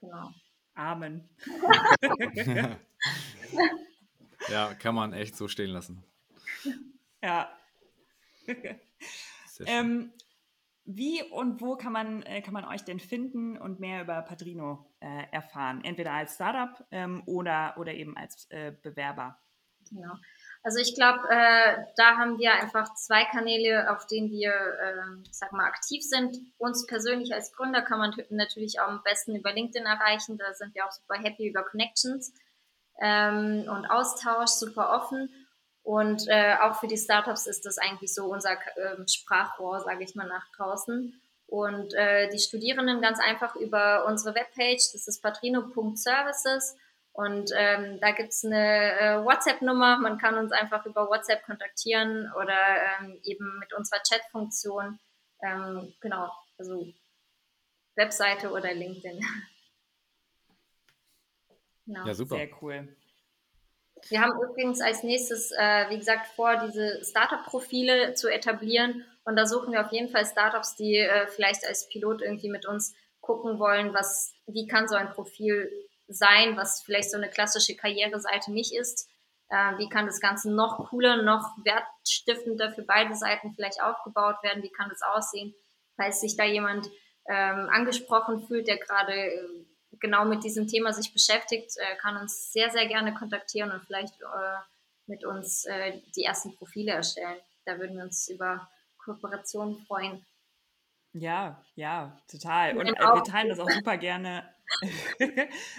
Genau. Amen.
ja, kann man echt so stehen lassen.
Ja. ähm, wie und wo kann man, äh, kann man euch denn finden und mehr über Padrino äh, erfahren? Entweder als Startup ähm, oder, oder eben als äh, Bewerber.
Genau. Also ich glaube, äh, da haben wir einfach zwei Kanäle, auf denen wir, äh, sag mal, aktiv sind. Uns persönlich als Gründer kann man natürlich auch am besten über LinkedIn erreichen. Da sind wir auch super happy über Connections ähm, und Austausch, super offen. Und äh, auch für die Startups ist das eigentlich so unser äh, Sprachrohr, sage ich mal, nach draußen. Und äh, die Studierenden ganz einfach über unsere Webpage, das ist patrino.services. Und ähm, da gibt's eine äh, WhatsApp-Nummer. Man kann uns einfach über WhatsApp kontaktieren oder ähm, eben mit unserer Chat-Funktion. Ähm, genau, also Webseite oder LinkedIn.
genau. Ja, super. Sehr cool.
Wir haben übrigens als nächstes, äh, wie gesagt, vor, diese Startup-Profile zu etablieren. Und da suchen wir auf jeden Fall Startups, die äh, vielleicht als Pilot irgendwie mit uns gucken wollen, was, wie kann so ein Profil sein, was vielleicht so eine klassische Karriereseite nicht ist. Äh, wie kann das Ganze noch cooler, noch wertstiftender für beide Seiten vielleicht aufgebaut werden? Wie kann das aussehen? Falls sich da jemand ähm, angesprochen fühlt, der gerade äh, genau mit diesem Thema sich beschäftigt, äh, kann uns sehr, sehr gerne kontaktieren und vielleicht äh, mit uns äh, die ersten Profile erstellen. Da würden wir uns über Kooperationen freuen.
Ja, ja, total. Und äh, wir teilen das auch super gerne.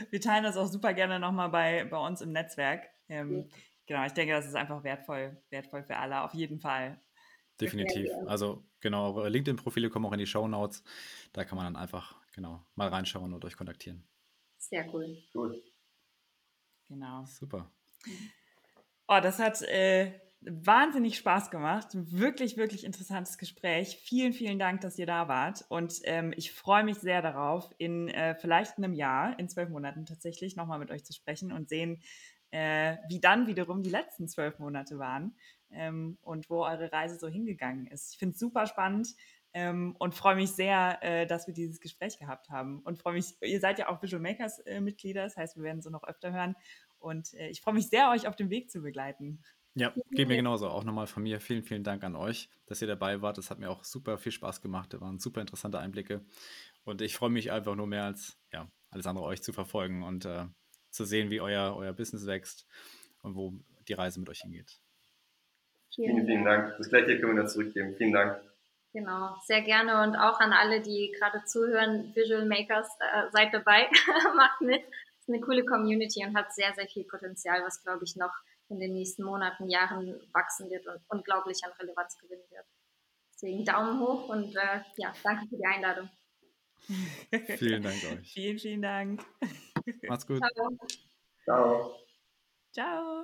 wir teilen das auch super gerne nochmal bei, bei uns im Netzwerk. Ähm, genau, ich denke, das ist einfach wertvoll, wertvoll für alle, auf jeden Fall.
Definitiv. Also genau, eure LinkedIn-Profile kommen auch in die Show Notes. Da kann man dann einfach genau mal reinschauen und euch kontaktieren.
Sehr cool. Cool.
Genau.
Super.
Oh, das hat äh, wahnsinnig Spaß gemacht. Wirklich, wirklich interessantes Gespräch. Vielen, vielen Dank, dass ihr da wart. Und ähm, ich freue mich sehr darauf, in äh, vielleicht einem Jahr, in zwölf Monaten tatsächlich, nochmal mit euch zu sprechen und sehen, äh, wie dann wiederum die letzten zwölf Monate waren ähm, und wo eure Reise so hingegangen ist. Ich finde es super spannend. Ähm, und freue mich sehr, äh, dass wir dieses Gespräch gehabt haben. Und freue mich, ihr seid ja auch Visual Makers äh, Mitglieder, das heißt, wir werden so noch öfter hören. Und äh, ich freue mich sehr, euch auf dem Weg zu begleiten.
Ja, geht mir genauso. Auch nochmal von mir vielen, vielen Dank an euch, dass ihr dabei wart. Das hat mir auch super viel Spaß gemacht. Da waren super interessante Einblicke. Und ich freue mich einfach nur mehr als ja, alles andere euch zu verfolgen und äh, zu sehen, wie euer, euer Business wächst und wo die Reise mit euch hingeht.
Vielen, vielen Dank. Das gleiche können wir da zurückgeben. Vielen Dank.
Genau, sehr gerne und auch an alle, die gerade zuhören, Visual Makers, äh, seid dabei, macht mit. Es ist eine coole Community und hat sehr, sehr viel Potenzial, was, glaube ich, noch in den nächsten Monaten, Jahren wachsen wird und unglaublich an Relevanz gewinnen wird. Deswegen Daumen hoch und äh, ja, danke für die Einladung.
vielen Dank euch.
Vielen, vielen Dank.
Macht's gut.
Ciao. Ciao.
Ciao.